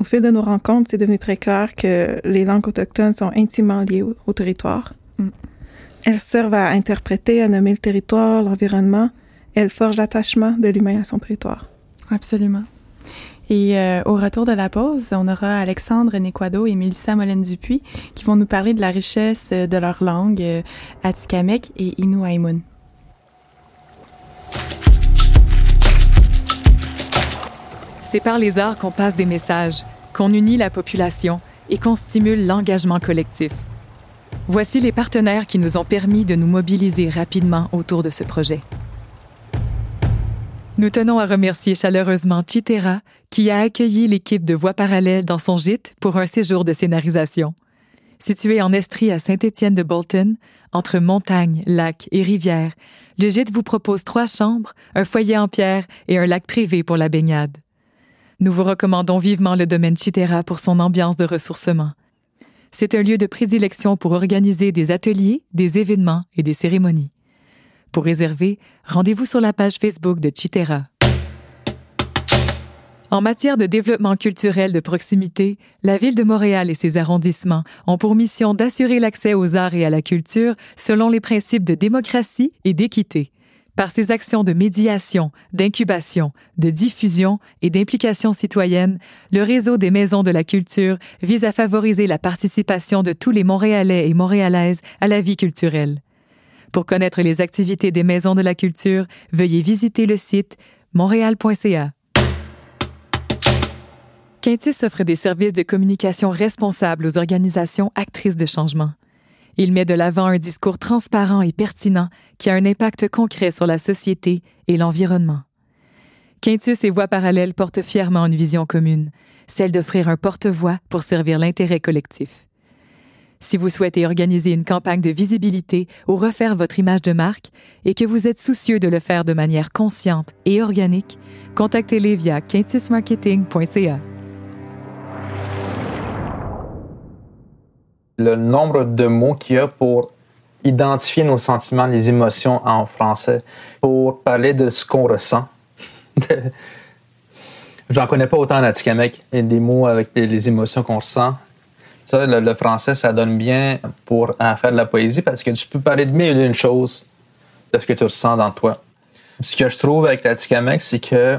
Au fil de nos rencontres, c'est devenu très clair que les langues autochtones sont intimement liées au, territoire. Mm. Elles servent à interpréter, à nommer le territoire, l'environnement. Elles forgent l'attachement de l'humain à son territoire. Absolument. Et euh, au retour de la pause, on aura Alexandre Nequado et Mélissa Molène-Dupuis qui vont nous parler de la richesse euh, de leur langue, euh, Atikamek et Inuaimun. C'est par les arts qu'on passe des messages, qu'on unit la population et qu'on stimule l'engagement collectif. Voici les partenaires qui nous ont permis de nous mobiliser rapidement autour de ce projet. Nous tenons à remercier chaleureusement Chitera, qui a accueilli l'équipe de Voix parallèles dans son gîte pour un séjour de scénarisation. Situé en Estrie à Saint-Étienne de Bolton, entre montagnes, lacs et rivières, le gîte vous propose trois chambres, un foyer en pierre et un lac privé pour la baignade. Nous vous recommandons vivement le domaine Chitera pour son ambiance de ressourcement. C'est un lieu de prédilection pour organiser des ateliers, des événements et des cérémonies. Pour réserver, rendez-vous sur la page Facebook de Chitera. En matière de développement culturel de proximité, la Ville de Montréal et ses arrondissements ont pour mission d'assurer l'accès aux arts et à la culture selon les principes de démocratie et d'équité. Par ses actions de médiation, d'incubation, de diffusion et d'implication citoyenne, le réseau des maisons de la culture vise à favoriser la participation de tous les Montréalais et Montréalaises à la vie culturelle. Pour connaître les activités des maisons de la culture, veuillez visiter le site montréal.ca. Quintus offre des services de communication responsables aux organisations actrices de changement. Il met de l'avant un discours transparent et pertinent qui a un impact concret sur la société et l'environnement. Quintus et Voix parallèles portent fièrement une vision commune, celle d'offrir un porte-voix pour servir l'intérêt collectif. Si vous souhaitez organiser une campagne de visibilité ou refaire votre image de marque et que vous êtes soucieux de le faire de manière consciente et organique, contactez-les via quintusmarketing.ca. Le nombre de mots qu'il y a pour identifier nos sentiments, les émotions en français, pour parler de ce qu'on ressent. J'en connais pas autant en Atikamek. Il y a des mots avec les émotions qu'on ressent. Ça, le, français, ça donne bien pour faire de la poésie parce que tu peux parler de mille et une choses de ce que tu ressens dans toi. Ce que je trouve avec l'Atikamek, c'est que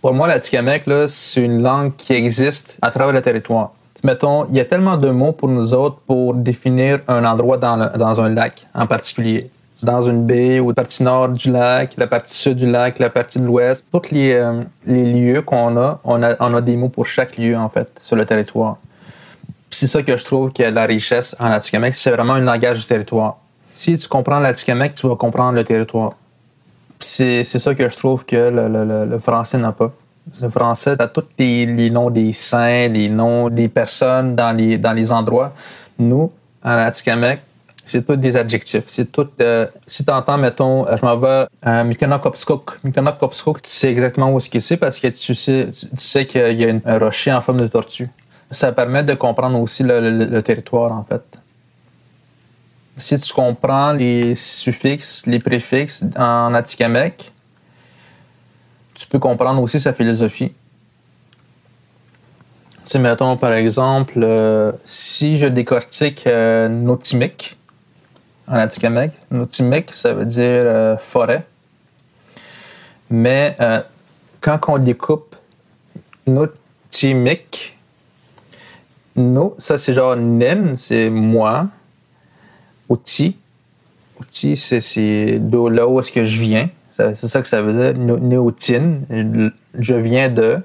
pour moi, l'Atikamek, c'est une langue qui existe à travers le territoire. Mettons, il y a tellement de mots pour nous autres pour définir un endroit dans, dans un lac en particulier. Dans une baie ou la partie nord du lac, la partie sud du lac, la partie de l'ouest. Tous les, euh, les lieux qu'on a on, a, on a des mots pour chaque lieu, en fait, sur le territoire c'est ça que je trouve qu'il la richesse en Atikamek, c'est vraiment un langage du territoire. Si tu comprends l'Atikamek, tu vas comprendre le territoire. C'est ça que je trouve que le, français n'a pas. Le français a tous les, noms des saints, les noms des personnes dans les, endroits. Nous, en Atikamek, c'est tout des adjectifs. C'est tout. Euh, si tu entends, mettons, je m'en vais à Mikanokopskuk. Mikanokopskuk, tu sais exactement où c'est parce que tu sais, tu sais qu'il y a un rocher en forme de tortue. Ça permet de comprendre aussi le, territoire, en fait. Si tu comprends les suffixes, les préfixes en Atikamek, tu peux comprendre aussi sa philosophie. Tu sais, mettons, par exemple, euh, si je décortique euh, en Atikamek, Notimic, ça veut dire euh, forêt. Mais quand on découpe Notimic, non, ça c'est genre nen, c'est moi. Outil. Outil, c'est là où est-ce que je viens. C'est ça que ça veut dire. Je viens de.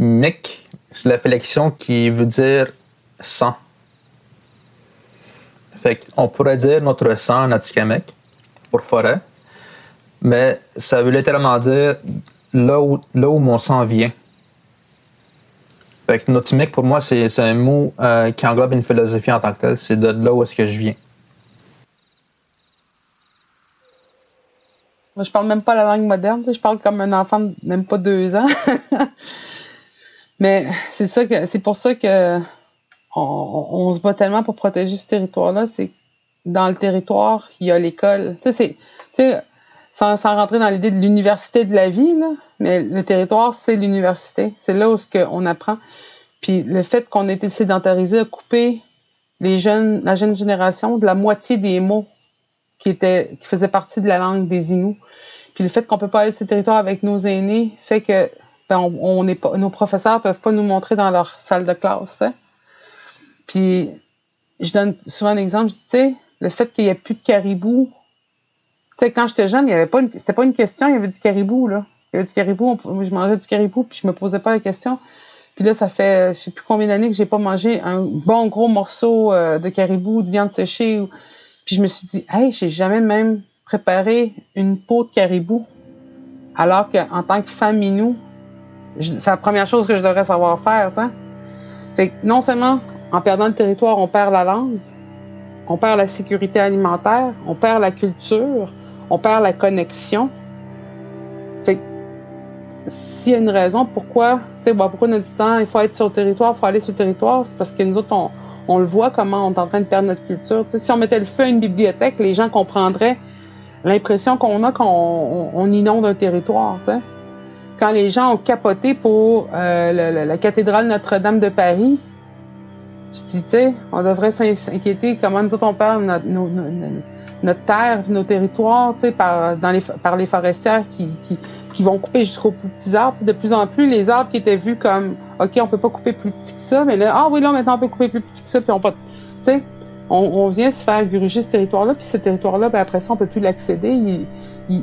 Mic, c'est la flexion qui veut dire sang. Fait on pourrait dire notre sang en Atikamek pour forêt, mais ça veut littéralement dire là où, là où mon sang vient. Fait que pour moi, c'est un mot euh, qui englobe une philosophie en tant que telle. C'est de là où est-ce que je viens. Moi, je parle même pas la langue moderne. Je parle comme un enfant de même pas deux ans. Mais c'est ça que c'est pour ça que on, se bat tellement pour protéger ce territoire-là. C'est dans le territoire, il y a l'école. Tu sais, c'est sans, sans rentrer dans l'idée de l'université de la vie, là, mais le territoire, c'est l'université. C'est là où ce on apprend. Puis le fait qu'on ait été sédentarisé a coupé les jeunes, la jeune génération de la moitié des mots qui étaient, qui faisaient partie de la langue des Inuits. Puis le fait qu'on peut pas aller de ce territoire avec nos aînés fait que ben, on, est pas, nos professeurs peuvent pas nous montrer dans leur salle de classe. Puis je donne souvent un exemple, tu sais, le fait qu'il y ait plus de caribou tu sais, quand j'étais jeune, pas c'était pas une question, il y avait du caribou, là. Il y avait du caribou, je mangeais du caribou, puis je me posais pas la question. Puis là, ça fait je sais plus combien d'années que j'ai pas mangé un bon gros morceau euh, de caribou, de viande séchée. Puis je me suis dit, hey, j'ai jamais même préparé une peau de caribou. Alors qu'en tant que femme minou, c'est la première chose que je devrais savoir faire, tu que non seulement en perdant le territoire, on perd la langue, on perd la sécurité alimentaire, on perd la culture, on perd la connexion. Fait s'il y a une raison pourquoi, tu sais, pourquoi on temps, il faut être sur le territoire, il faut aller sur le territoire, c'est parce que nous autres, on, le voit comment on est en train de perdre notre culture. si on mettait le feu à une bibliothèque, les gens comprendraient l'impression qu'on a qu'on on, inonde un territoire. Quand les gens ont capoté pour euh, la cathédrale Notre-Dame de Paris, je dis, on devrait s'inquiéter comment nous autres on perd notre, notre terre, nos territoires, par, dans les, par les forestières qui, qui, qui vont couper jusqu'aux plus petits arbres. De plus en plus, les arbres qui étaient vus comme, OK, on peut pas couper plus petit que ça, mais là, ah oui, là, maintenant, on peut couper plus petit que ça, puis on tu on, on, vient se faire gruger ce territoire-là, puis ce territoire-là, ben, après ça, on peut plus l'accéder. Il, il,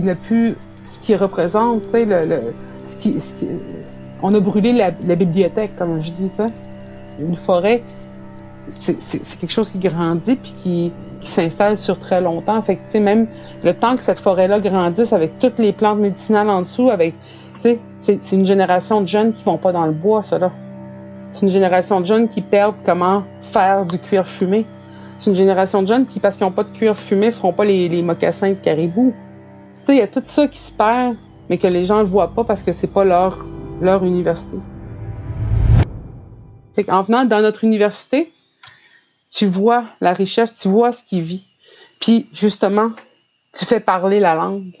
il, a plus ce qui représente, tu sais, le, le, ce qui, ce qui, on a brûlé la, la bibliothèque, comme je dis, tu sais une forêt, c'est quelque chose qui grandit puis qui, qui s'installe sur très longtemps. Fait que, même le temps que cette forêt-là grandisse avec toutes les plantes médicinales en dessous, avec, c'est une génération de jeunes qui vont pas dans le bois, ça là. C'est une génération de jeunes qui perdent comment faire du cuir fumé. C'est une génération de jeunes qui, parce qu'ils n'ont pas de cuir fumé, feront pas les, mocassins de caribou. Il y a tout ça qui se perd, mais que les gens ne voient pas parce que c'est pas leur, leur université. Fait en venant dans notre université, tu vois la richesse, tu vois ce qui vit. Puis justement, tu fais parler la langue.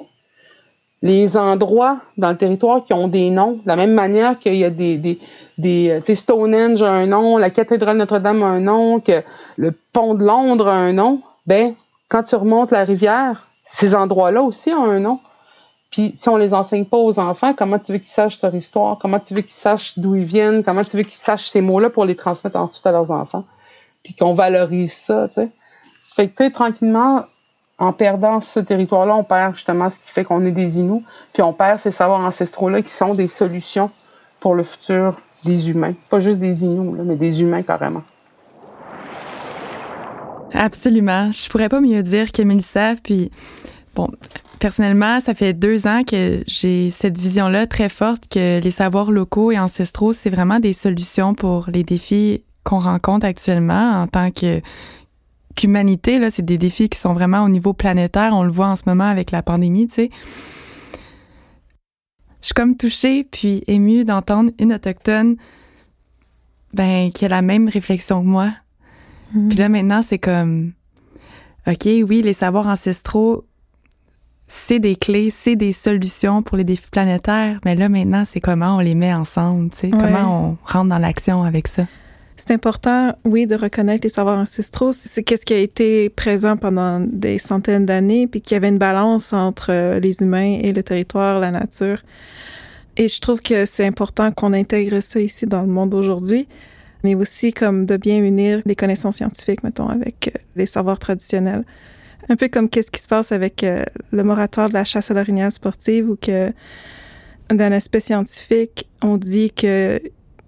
Les endroits dans le territoire qui ont des noms, de la même manière qu'il y a des, des, des euh, Stonehenge a un nom, la cathédrale Notre-Dame a un nom, que le pont de Londres a un nom, ben quand tu remontes la rivière, ces endroits-là aussi ont un nom. Puis si on les enseigne pas aux enfants, comment tu veux qu'ils sachent leur histoire? Comment tu veux qu'ils sachent d'où ils viennent? Comment tu veux qu'ils sachent ces mots-là pour les transmettre ensuite à leurs enfants? Qu'on valorise ça, tu sais. Fait que tranquillement, en perdant ce territoire-là, on perd justement ce qui fait qu'on est des Inuits, puis on perd ces savoirs ancestraux-là qui sont des solutions pour le futur des humains. Pas juste des Inuits, mais des humains carrément. Absolument. Je pourrais pas mieux dire que Mélissa, puis bon, Personnellement, ça fait deux ans que j'ai cette vision-là très forte que les savoirs locaux et ancestraux, c'est vraiment des solutions pour les défis qu'on rencontre actuellement en tant que qu'humanité. Là, c'est des défis qui sont vraiment au niveau planétaire. On le voit en ce moment avec la pandémie, tu sais. Je suis comme touchée puis émue d'entendre une autochtone ben qui a la même réflexion que moi. Mm-hmm. Puis là maintenant, c'est comme OK, oui, les savoirs ancestraux c'est des clés, c'est des solutions pour les défis planétaires, mais là maintenant, c'est comment on les met ensemble, tu sais, comment on rentre dans l'action avec ça. C'est important, oui, de reconnaître les savoirs ancestraux. C'est qu'est-ce qui a été présent pendant des centaines d'années, puis qu'il y avait une balance entre euh, les humains et le territoire, la nature. Et je trouve que c'est important qu'on intègre ça ici dans le monde aujourd'hui, mais aussi comme de bien unir les connaissances scientifiques, mettons, avec euh, les savoirs traditionnels. Un peu comme qu'est-ce qui se passe avec euh, le moratoire de la chasse à l'orignal sportive ou que d'un aspect scientifique, on dit que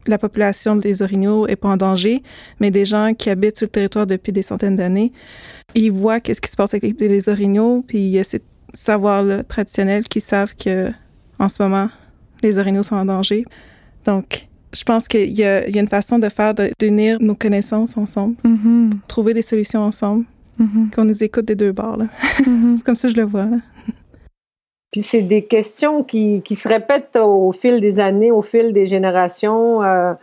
la population des orignaux est pas en danger, mais des gens qui habitent sur le territoire depuis des centaines d'années, ils voient qu'est-ce qui se passe avec les orignaux, puis il y a ces savoirs traditionnels qui savent que en ce moment les orignaux sont en danger. Donc, je pense qu'il y, a une façon de faire d'unir nos connaissances ensemble, mm-hmm. trouver des solutions ensemble. Mm-hmm. qu'on nous écoute des deux bords. Mm-hmm. c'est comme ça que je le vois. Puis c'est des questions qui, qui, se répètent au fil des années, au fil des générations. Euh,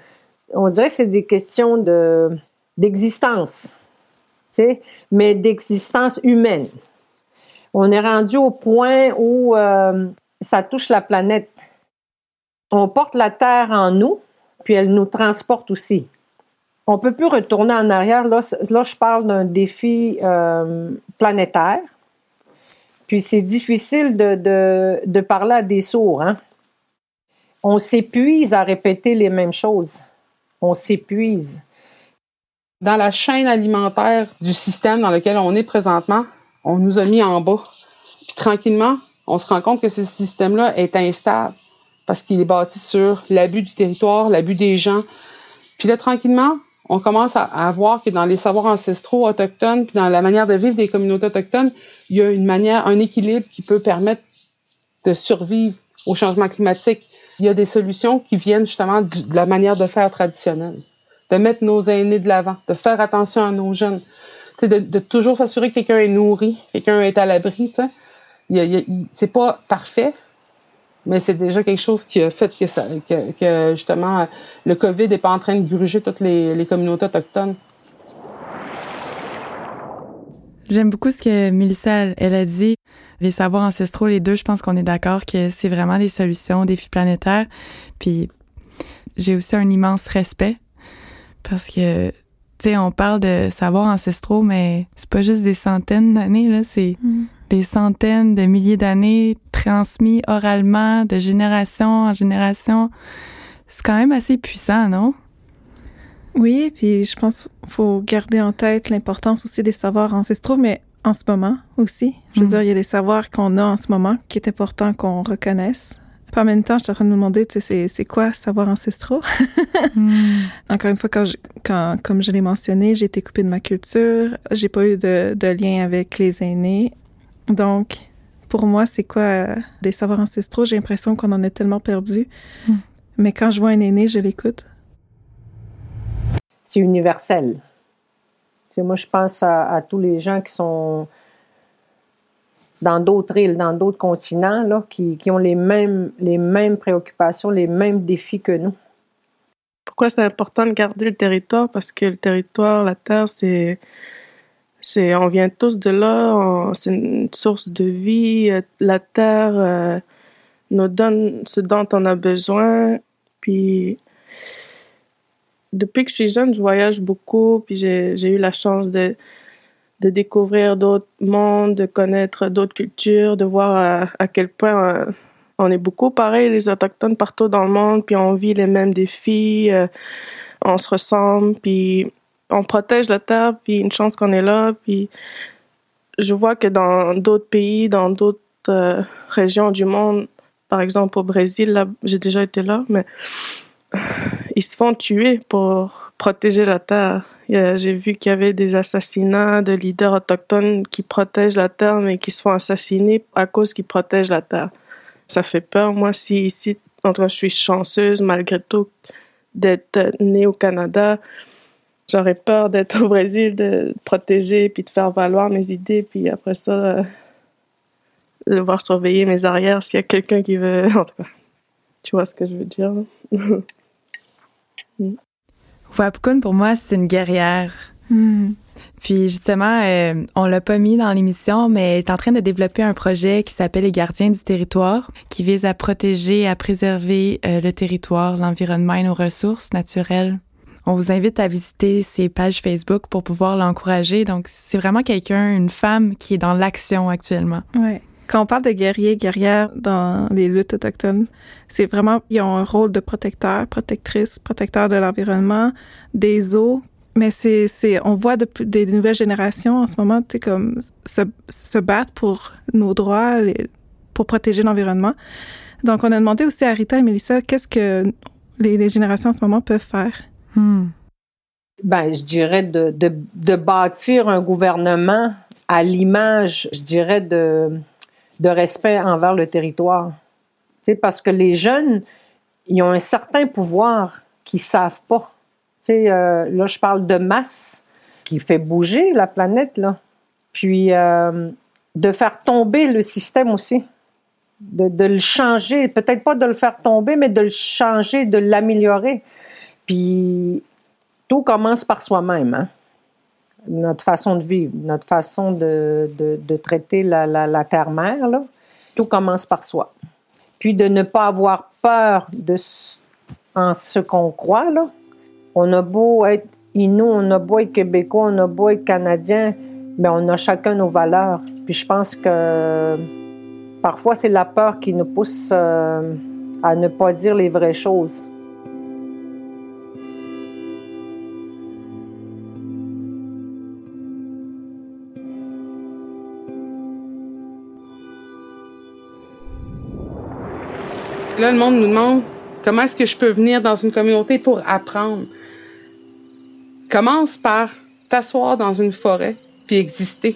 on dirait que c'est des questions de, d'existence, tu sais, mais d'existence humaine. On est rendu au point où euh, ça touche la planète. On porte la Terre en nous, puis elle nous transporte aussi on peut plus retourner en arrière. Là, là je parle d'un défi euh, planétaire. Puis c'est difficile de, parler à des sourds. Hein? On s'épuise à répéter les mêmes choses. On s'épuise. Dans la chaîne alimentaire du système dans lequel on est présentement, on nous a mis en bas. Puis tranquillement, on se rend compte que ce système-là est instable parce qu'il est bâti sur l'abus du territoire, l'abus des gens. Puis là, tranquillement, on commence à, voir que dans les savoirs ancestraux autochtones, puis dans la manière de vivre des communautés autochtones, il y a une manière, un équilibre qui peut permettre de survivre au changement climatique. Il y a des solutions qui viennent justement de la manière de faire traditionnelle, de mettre nos aînés de l'avant, de faire attention à nos jeunes, de, de toujours s'assurer que quelqu'un est nourri, quelqu'un est à l'abri. C'est pas parfait, mais c'est déjà quelque chose qui a fait que, ça, que, justement le COVID n'est pas en train de gruger toutes les, les communautés autochtones. J'aime beaucoup ce que Mélissa elle a dit. Les savoirs ancestraux, les deux, je pense qu'on est d'accord que c'est vraiment des solutions aux défis planétaires. Puis j'ai aussi un immense respect parce que tu sais, on parle de savoirs ancestraux, mais c'est pas juste des centaines d'années là, c'est mm des centaines de milliers d'années transmis oralement de génération en génération. C'est quand même assez puissant, non? Oui, puis je pense qu'il faut garder en tête l'importance aussi des savoirs ancestraux, mais en ce moment aussi. Je veux mm. dire, il y a des savoirs qu'on a en ce moment qui est important qu'on reconnaisse. Puis en même temps, je suis en train de me demander, tu sais, c'est quoi savoirs ancestraux? mm. Encore une fois, quand, quand comme je l'ai mentionné, j'ai été coupée de ma culture, j'ai pas eu de, de lien avec les aînés. Donc, pour moi, c'est quoi euh, des savoirs ancestraux? J'ai l'impression qu'on en a tellement perdu. Hmm. Mais quand je vois un aîné, je l'écoute. C'est universel. moi, je pense à, tous les gens qui sont dans d'autres îles, dans d'autres continents, là, qui, qui, ont les mêmes, les mêmes préoccupations, les mêmes défis que nous. Pourquoi c'est important de garder le territoire? Parce que le territoire, la terre, c'est c'est, on vient tous de là, c'est une source de vie. Euh, la terre euh, nous donne ce dont on a besoin. Puis, depuis que je suis jeune, je voyage beaucoup. Puis j'ai, eu la chance de, de découvrir d'autres mondes, de connaître d'autres cultures, de voir à, à quel point euh, on est beaucoup pareil, les autochtones partout dans le monde. Puis on vit les mêmes défis, on se ressemble. Puis on protège la terre, puis une chance qu'on est là. Puis je vois que dans d'autres pays, dans d'autres euh, régions du monde, par exemple au Brésil, là, j'ai déjà été là, mais ils se font tuer pour protéger la terre. J'ai vu qu'il y avait des assassinats de leaders autochtones qui protègent la terre, mais qui se font assassiner à cause qu'ils protègent la terre. Ça fait peur. Moi, si ici, en tout cas, je suis chanceuse malgré tout d'être née au Canada, j'aurais peur d'être au Brésil, de protéger, puis de faire valoir mes idées, puis après ça, euh, de devoir surveiller mes arrières s'il y a quelqu'un qui veut. En tout cas, tu vois ce que je veux dire. Wapkun, pour moi, c'est une guerrière. Hmm. Puis justement, euh, on l'a pas mis dans l'émission, mais elle est en train de développer un projet qui s'appelle Les Gardiens du territoire, qui vise à protéger et à préserver euh, le territoire, l'environnement et nos ressources naturelles. On vous invite à visiter ses pages Facebook pour pouvoir l'encourager. Donc, c'est vraiment quelqu'un, une femme qui est dans l'action actuellement. Quand on parle de guerriers, guerrières dans les luttes autochtones, c'est vraiment, ils ont un rôle de protecteur, protectrice, protecteur de l'environnement, des eaux. Mais c'est, c'est, on voit depuis des nouvelles générations en ce moment, tu sais, comme se, se battre pour nos droits, pour protéger l'environnement. Donc, on a demandé aussi à Rita et Melissa qu'est-ce que les, les générations en ce moment peuvent faire? Hmm. Ben, je dirais de, de, bâtir un gouvernement à l'image, je dirais, de, de respect envers le territoire. Tu sais, parce que les jeunes, ils ont un certain pouvoir qu'ils savent pas. Tu sais, euh, là, je parle de masse qui fait bouger la planète, là. Puis, euh, de faire tomber le système aussi. De, de le changer. Peut-être pas de le faire tomber, mais de le changer, de l'améliorer. Puis tout commence par soi-même. Hein? Notre façon de vivre, notre façon de, de, traiter la, la, terre-mère, tout commence par soi. Puis de ne pas avoir peur de en ce qu'on croit. Là. On a beau être Inou, on a beau être Québécois, on a beau être Canadien, mais on a chacun nos valeurs. Puis je pense que parfois c'est la peur qui nous pousse euh, à ne pas dire les vraies choses. Le monde nous demande comment est-ce que je peux venir dans une communauté pour apprendre. Commence par t'asseoir dans une forêt puis exister.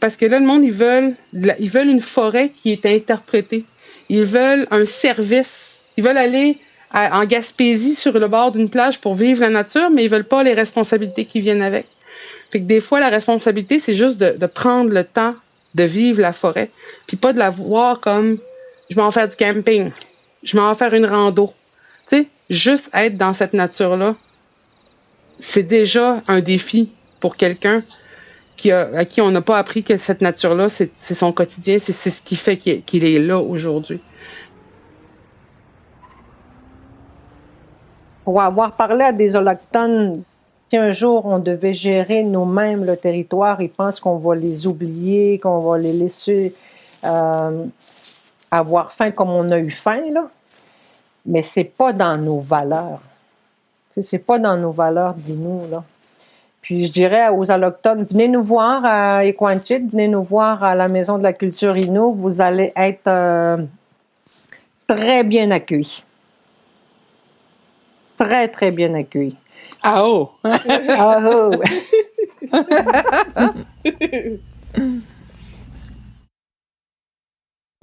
Parce que là, le monde, ils veulent, ils veulent une forêt qui est interprétée. Ils veulent un service. Ils veulent aller en Gaspésie sur le bord d'une plage pour vivre la nature, mais ils veulent pas les responsabilités qui viennent avec. Fait que des fois, la responsabilité, c'est juste de, de, prendre le temps de vivre la forêt, puis pas de la voir comme je vais en faire du camping, je vais en faire une rando. Tu sais, juste être dans cette nature-là, c'est déjà un défi pour quelqu'un qui a, à qui on n'a pas appris que cette nature-là, c'est son quotidien, c'est ce qui fait qu'il est là aujourd'hui. Pour avoir parlé à des Autochtones, si un jour on devait gérer nous-mêmes le territoire, ils pensent qu'on va les oublier, qu'on va les laisser euh, avoir faim comme on a eu faim, là. Mais c'est pas dans nos valeurs. C'est pas dans nos valeurs, dis-nous, là. Puis je dirais aux Allochtones, venez nous voir à Equanchit, venez nous voir à la Maison de la Culture Innu, vous allez être euh, très bien accueillis. Très, très bien accueillis. Ah oh! ah oh!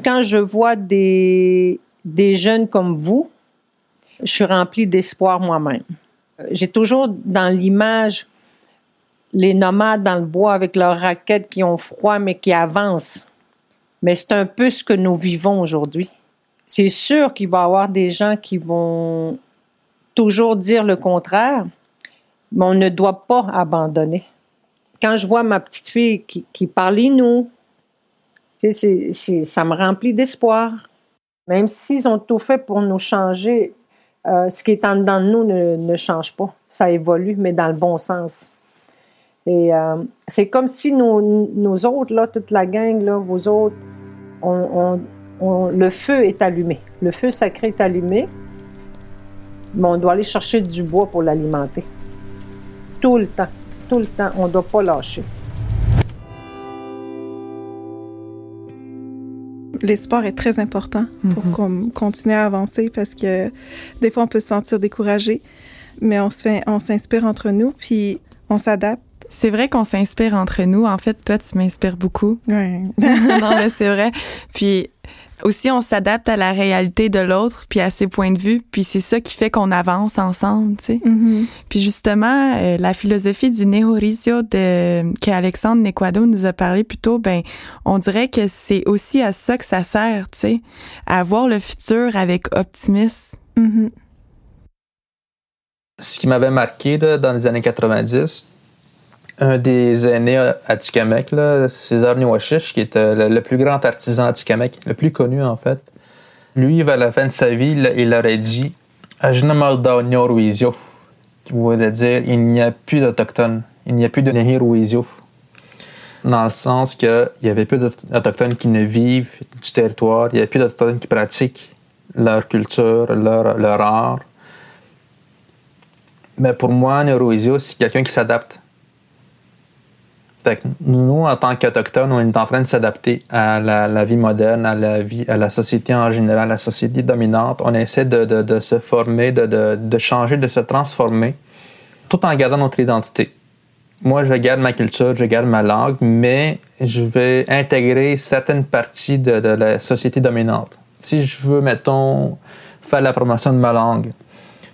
Quand je vois des, des jeunes comme vous, je suis remplie d'espoir moi-même. J'ai toujours dans l'image les nomades dans le bois avec leurs raquettes qui ont froid mais qui avancent. Mais c'est un peu ce que nous vivons aujourd'hui. C'est sûr qu'il va y avoir des gens qui vont toujours dire le contraire, mais on ne doit pas abandonner. Quand je vois ma petite fille qui, qui parle nous, ça me remplit d'espoir. Même s'ils ont tout fait pour nous changer, euh, ce qui est en dedans de nous ne, change pas. Ça évolue, mais dans le bon sens. Et euh, c'est comme si nous, autres, là, toute la gang, là, vous autres, le feu est allumé. Le feu sacré est allumé, mais on doit aller chercher du bois pour l'alimenter. Tout le temps, tout le temps, on ne doit pas lâcher. L'espoir est très important pour continuer à avancer parce que des fois on peut se sentir découragé, mais on se fait, on s'inspire entre nous puis on s'adapte c'est vrai qu'on s'inspire entre nous. En fait, toi, tu m'inspires beaucoup. Ouais. non, mais c'est vrai. Puis aussi, on s'adapte à la réalité de l'autre, puis à ses points de vue, puis c'est ça qui fait qu'on avance ensemble, tu sais. Mm-hmm. Puis justement, euh, la philosophie du Nehorizio de qu'Alexandre Nequado nous a parlé plus tôt, ben, on dirait que c'est aussi à ça que ça sert, tu sais, à voir le futur avec optimisme. Mm-hmm. Ce qui m'avait marqué là, dans les années 90, un des aînés à Tikamek, César Niwashish, qui était le, plus grand artisan à Tikamek, le plus connu en fait. Lui, vers la fin de sa vie, il aurait dit qui voulait dire il n'y a plus d'Autochtones, il n'y a plus de Nehiruizio. Dans le sens qu'il n'y avait plus d'Autochtones qui ne vivent du territoire, il n'y a plus d'Autochtones qui pratiquent leur culture, leur, leur art. Mais pour moi, Nehiruizio, c'est quelqu'un qui s'adapte nous, en tant qu'Autochtones, on est en train de s'adapter à la, vie moderne, à la vie, à la société en général, à la société dominante. On essaie de, se former, de, changer, de se transformer, tout en gardant notre identité. Moi, je garde ma culture, je garde ma langue, mais je vais intégrer certaines parties de, la société dominante. Si je veux, mettons, faire la promotion de ma langue,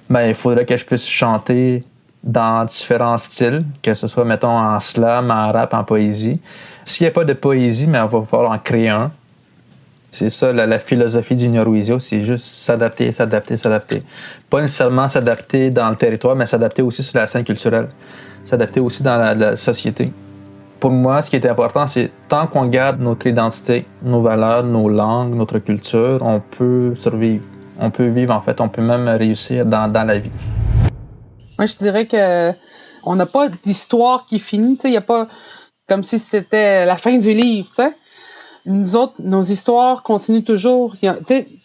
ben, il faudrait que je puisse chanter dans différents styles, que ce soit, mettons, en slam, en rap, en poésie. S'il n'y a pas de poésie, mais on va pouvoir en créer un. C'est ça la, philosophie du Neuroisio, c'est juste s'adapter, s'adapter, s'adapter. Pas nécessairement s'adapter dans le territoire, mais s'adapter aussi sur la scène culturelle, s'adapter aussi dans la, société. Pour moi, ce qui est important, c'est tant qu'on garde notre identité, nos valeurs, nos langues, notre culture, on peut survivre. On peut vivre, en fait, on peut même réussir dans, dans la vie. Moi, je dirais que on n'a pas d'histoire qui finit. Il n'y a pas comme si c'était la fin du livre. Nous autres, nos histoires continuent toujours.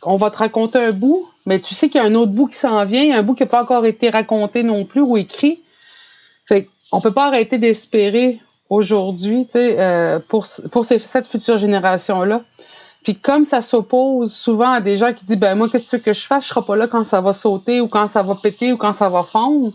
on va te raconter un bout, mais tu sais qu'il y a un autre bout qui s'en vient, un bout qui n'a pas encore été raconté non plus ou écrit. Fait on peut pas arrêter d'espérer aujourd'hui euh, pour, pour cette future génération-là. Puis comme ça s'oppose souvent à des gens qui disent ben moi qu'est-ce que je fais, je serai pas là quand ça va sauter ou quand ça va péter ou quand ça va fondre.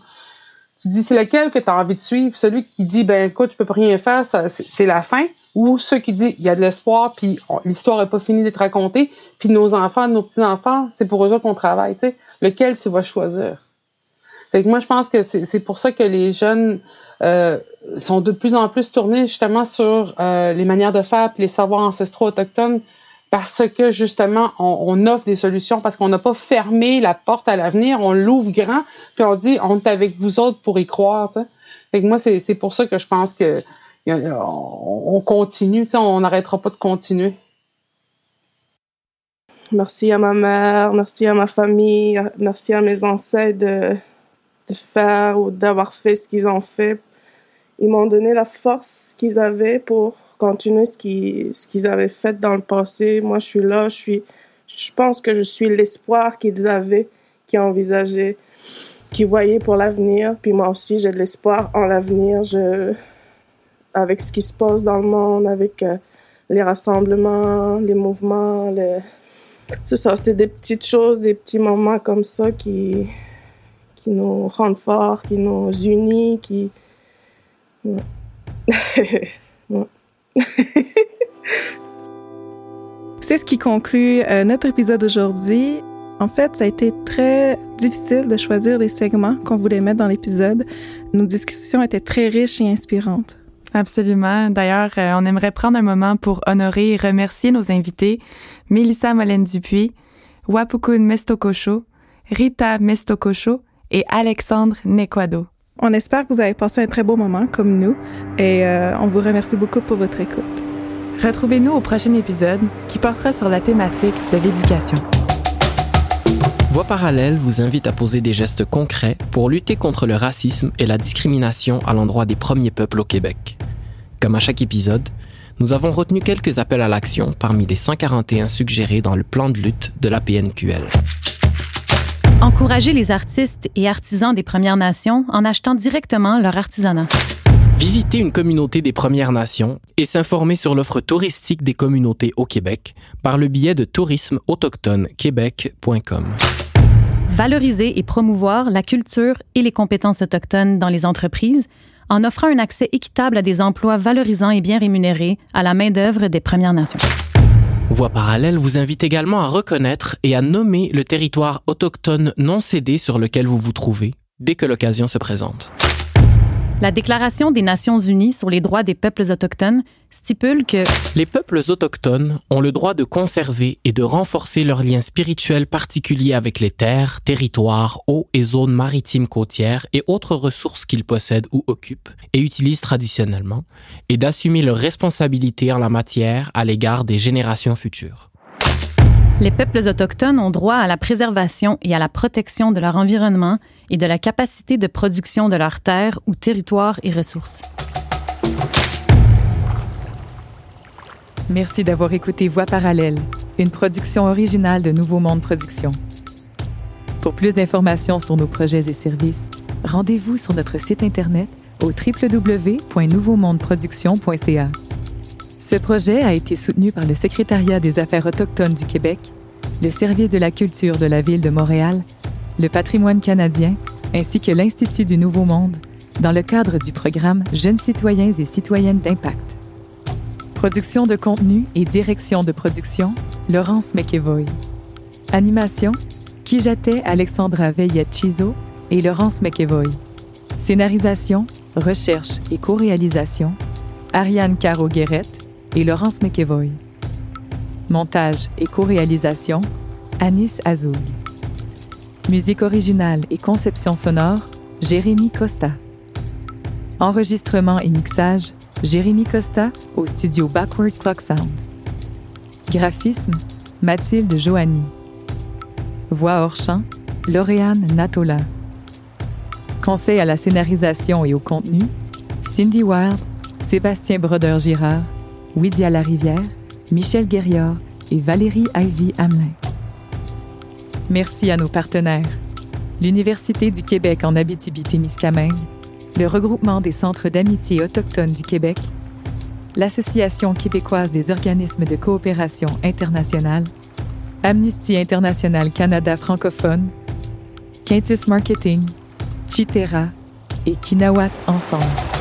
Tu dis c'est lequel que tu as envie de suivre, celui qui dit ben écoute, je peux pas rien faire, c'est la fin. Ou ceux qui disent il y a de l'espoir puis l'histoire est pas finie d'être racontée, puis nos enfants, nos petits-enfants, c'est pour eux qu'on travaille, tu sais. Lequel tu vas choisir? Fait que moi je pense que c'est pour ça que les jeunes euh, sont de plus en plus tournés justement sur euh, les manières de faire puis les savoirs ancestraux autochtones parce que justement on, offre des solutions parce qu'on n'a pas fermé la porte à l'avenir, on l'ouvre grand puis on dit on est avec vous autres pour y croire. Fait que moi c'est pour ça que je pense que on continue, on n'arrêtera pas de continuer. Merci à ma mère, merci à ma famille, merci à mes ancêtres de faire ou d'avoir fait ce qu'ils ont fait ils m'ont donné la force qu'ils avaient pour continuer ce qu'ils ce qu'ils avaient fait dans le passé. Moi, je suis là, je suis je pense que je suis l'espoir qu'ils avaient, qu'ils envisageaient, qu'ils voyaient pour l'avenir. Puis moi aussi, j'ai de l'espoir en l'avenir. Je avec ce qui se passe dans le monde, avec euh, les rassemblements, les mouvements, c'est ça, c'est des petites choses, des petits moments comme ça qui qui nous rendent forts, qui nous unissent, qui C'est ce qui conclut euh, notre épisode aujourd'hui. En fait, ça a été très difficile de choisir les segments qu'on voulait mettre dans l'épisode. Nos discussions étaient très riches et inspirantes. Absolument. D'ailleurs, euh, on aimerait prendre un moment pour honorer et remercier nos invités, Mélissa Molène-Dupuis, Wapukun Mestokosho, Rita Mestokosho et Alexandre Nekwado. On espère que vous avez passé un très beau moment comme nous et euh, on vous remercie beaucoup pour votre écoute. Retrouvez-nous au prochain épisode qui portera sur la thématique de l'éducation. Voix parallèle vous invite à poser des gestes concrets pour lutter contre le racisme et la discrimination à l'endroit des premiers peuples au Québec. Comme à chaque épisode, nous avons retenu quelques appels à l'action parmi les 141 suggérés dans le plan de lutte de la PNQL. Encourager les artistes et artisans des Premières Nations en achetant directement leur artisanat. Visiter une communauté des Premières Nations et s'informer sur l'offre touristique des communautés au Québec par le biais de tourisme autochtone québec.com. Valoriser et promouvoir la culture et les compétences autochtones dans les entreprises en offrant un accès équitable à des emplois valorisants et bien rémunérés à la main-d'œuvre des Premières Nations. Voix parallèle vous invite également à reconnaître et à nommer le territoire autochtone non cédé sur lequel vous vous trouvez, dès que l'occasion se présente. La Déclaration des Nations Unies sur les droits des peuples autochtones stipule que les peuples autochtones ont le droit de conserver et de renforcer leurs liens spirituels particuliers avec les terres, territoires, eaux et zones maritimes côtières et autres ressources qu'ils possèdent ou occupent et utilisent traditionnellement, et d'assumer leurs responsabilités en la matière à l'égard des générations futures. Les peuples autochtones ont droit à la préservation et à la protection de leur environnement et de la capacité de production de leurs terres ou territoires et ressources. Merci d'avoir écouté Voix parallèle, une production originale de Nouveau Monde Production. Pour plus d'informations sur nos projets et services, rendez-vous sur notre site internet au www.nouveaumondeproduction.ca. Ce projet a été soutenu par le Secrétariat des Affaires autochtones du Québec, le Service de la culture de la Ville de Montréal, le patrimoine canadien ainsi que l'Institut du Nouveau Monde dans le cadre du programme Jeunes citoyens et citoyennes d'impact. Production de contenu et direction de production, Laurence McEvoy. Animation, Kijate Alexandra Veillette-Chizo et Laurence McEvoy. Scénarisation, recherche et co-réalisation, Ariane Caro-Guérette et Laurence McEvoy. Montage et co-réalisation, Anis Azoug. Musique originale et conception sonore, Jérémy Costa. Enregistrement et mixage, Jérémy Costa au studio Backward Clock Sound. Graphisme, Mathilde Joanny. Voix hors champ, Lauriane Natola. Conseil à la scénarisation et au contenu, Cindy Wild, Sébastien Brodeur-Girard, Widia Larivière, Michel Guerriard et Valérie Ivy Hamelin. Merci à nos partenaires. L'Université du Québec en Abitibi-Témiscamingue, le regroupement des centres d'amitié autochtones du Québec, l'Association québécoise des organismes de coopération internationale, Amnesty International Canada francophone, Quintus Marketing, Chitera et Kinawat ensemble.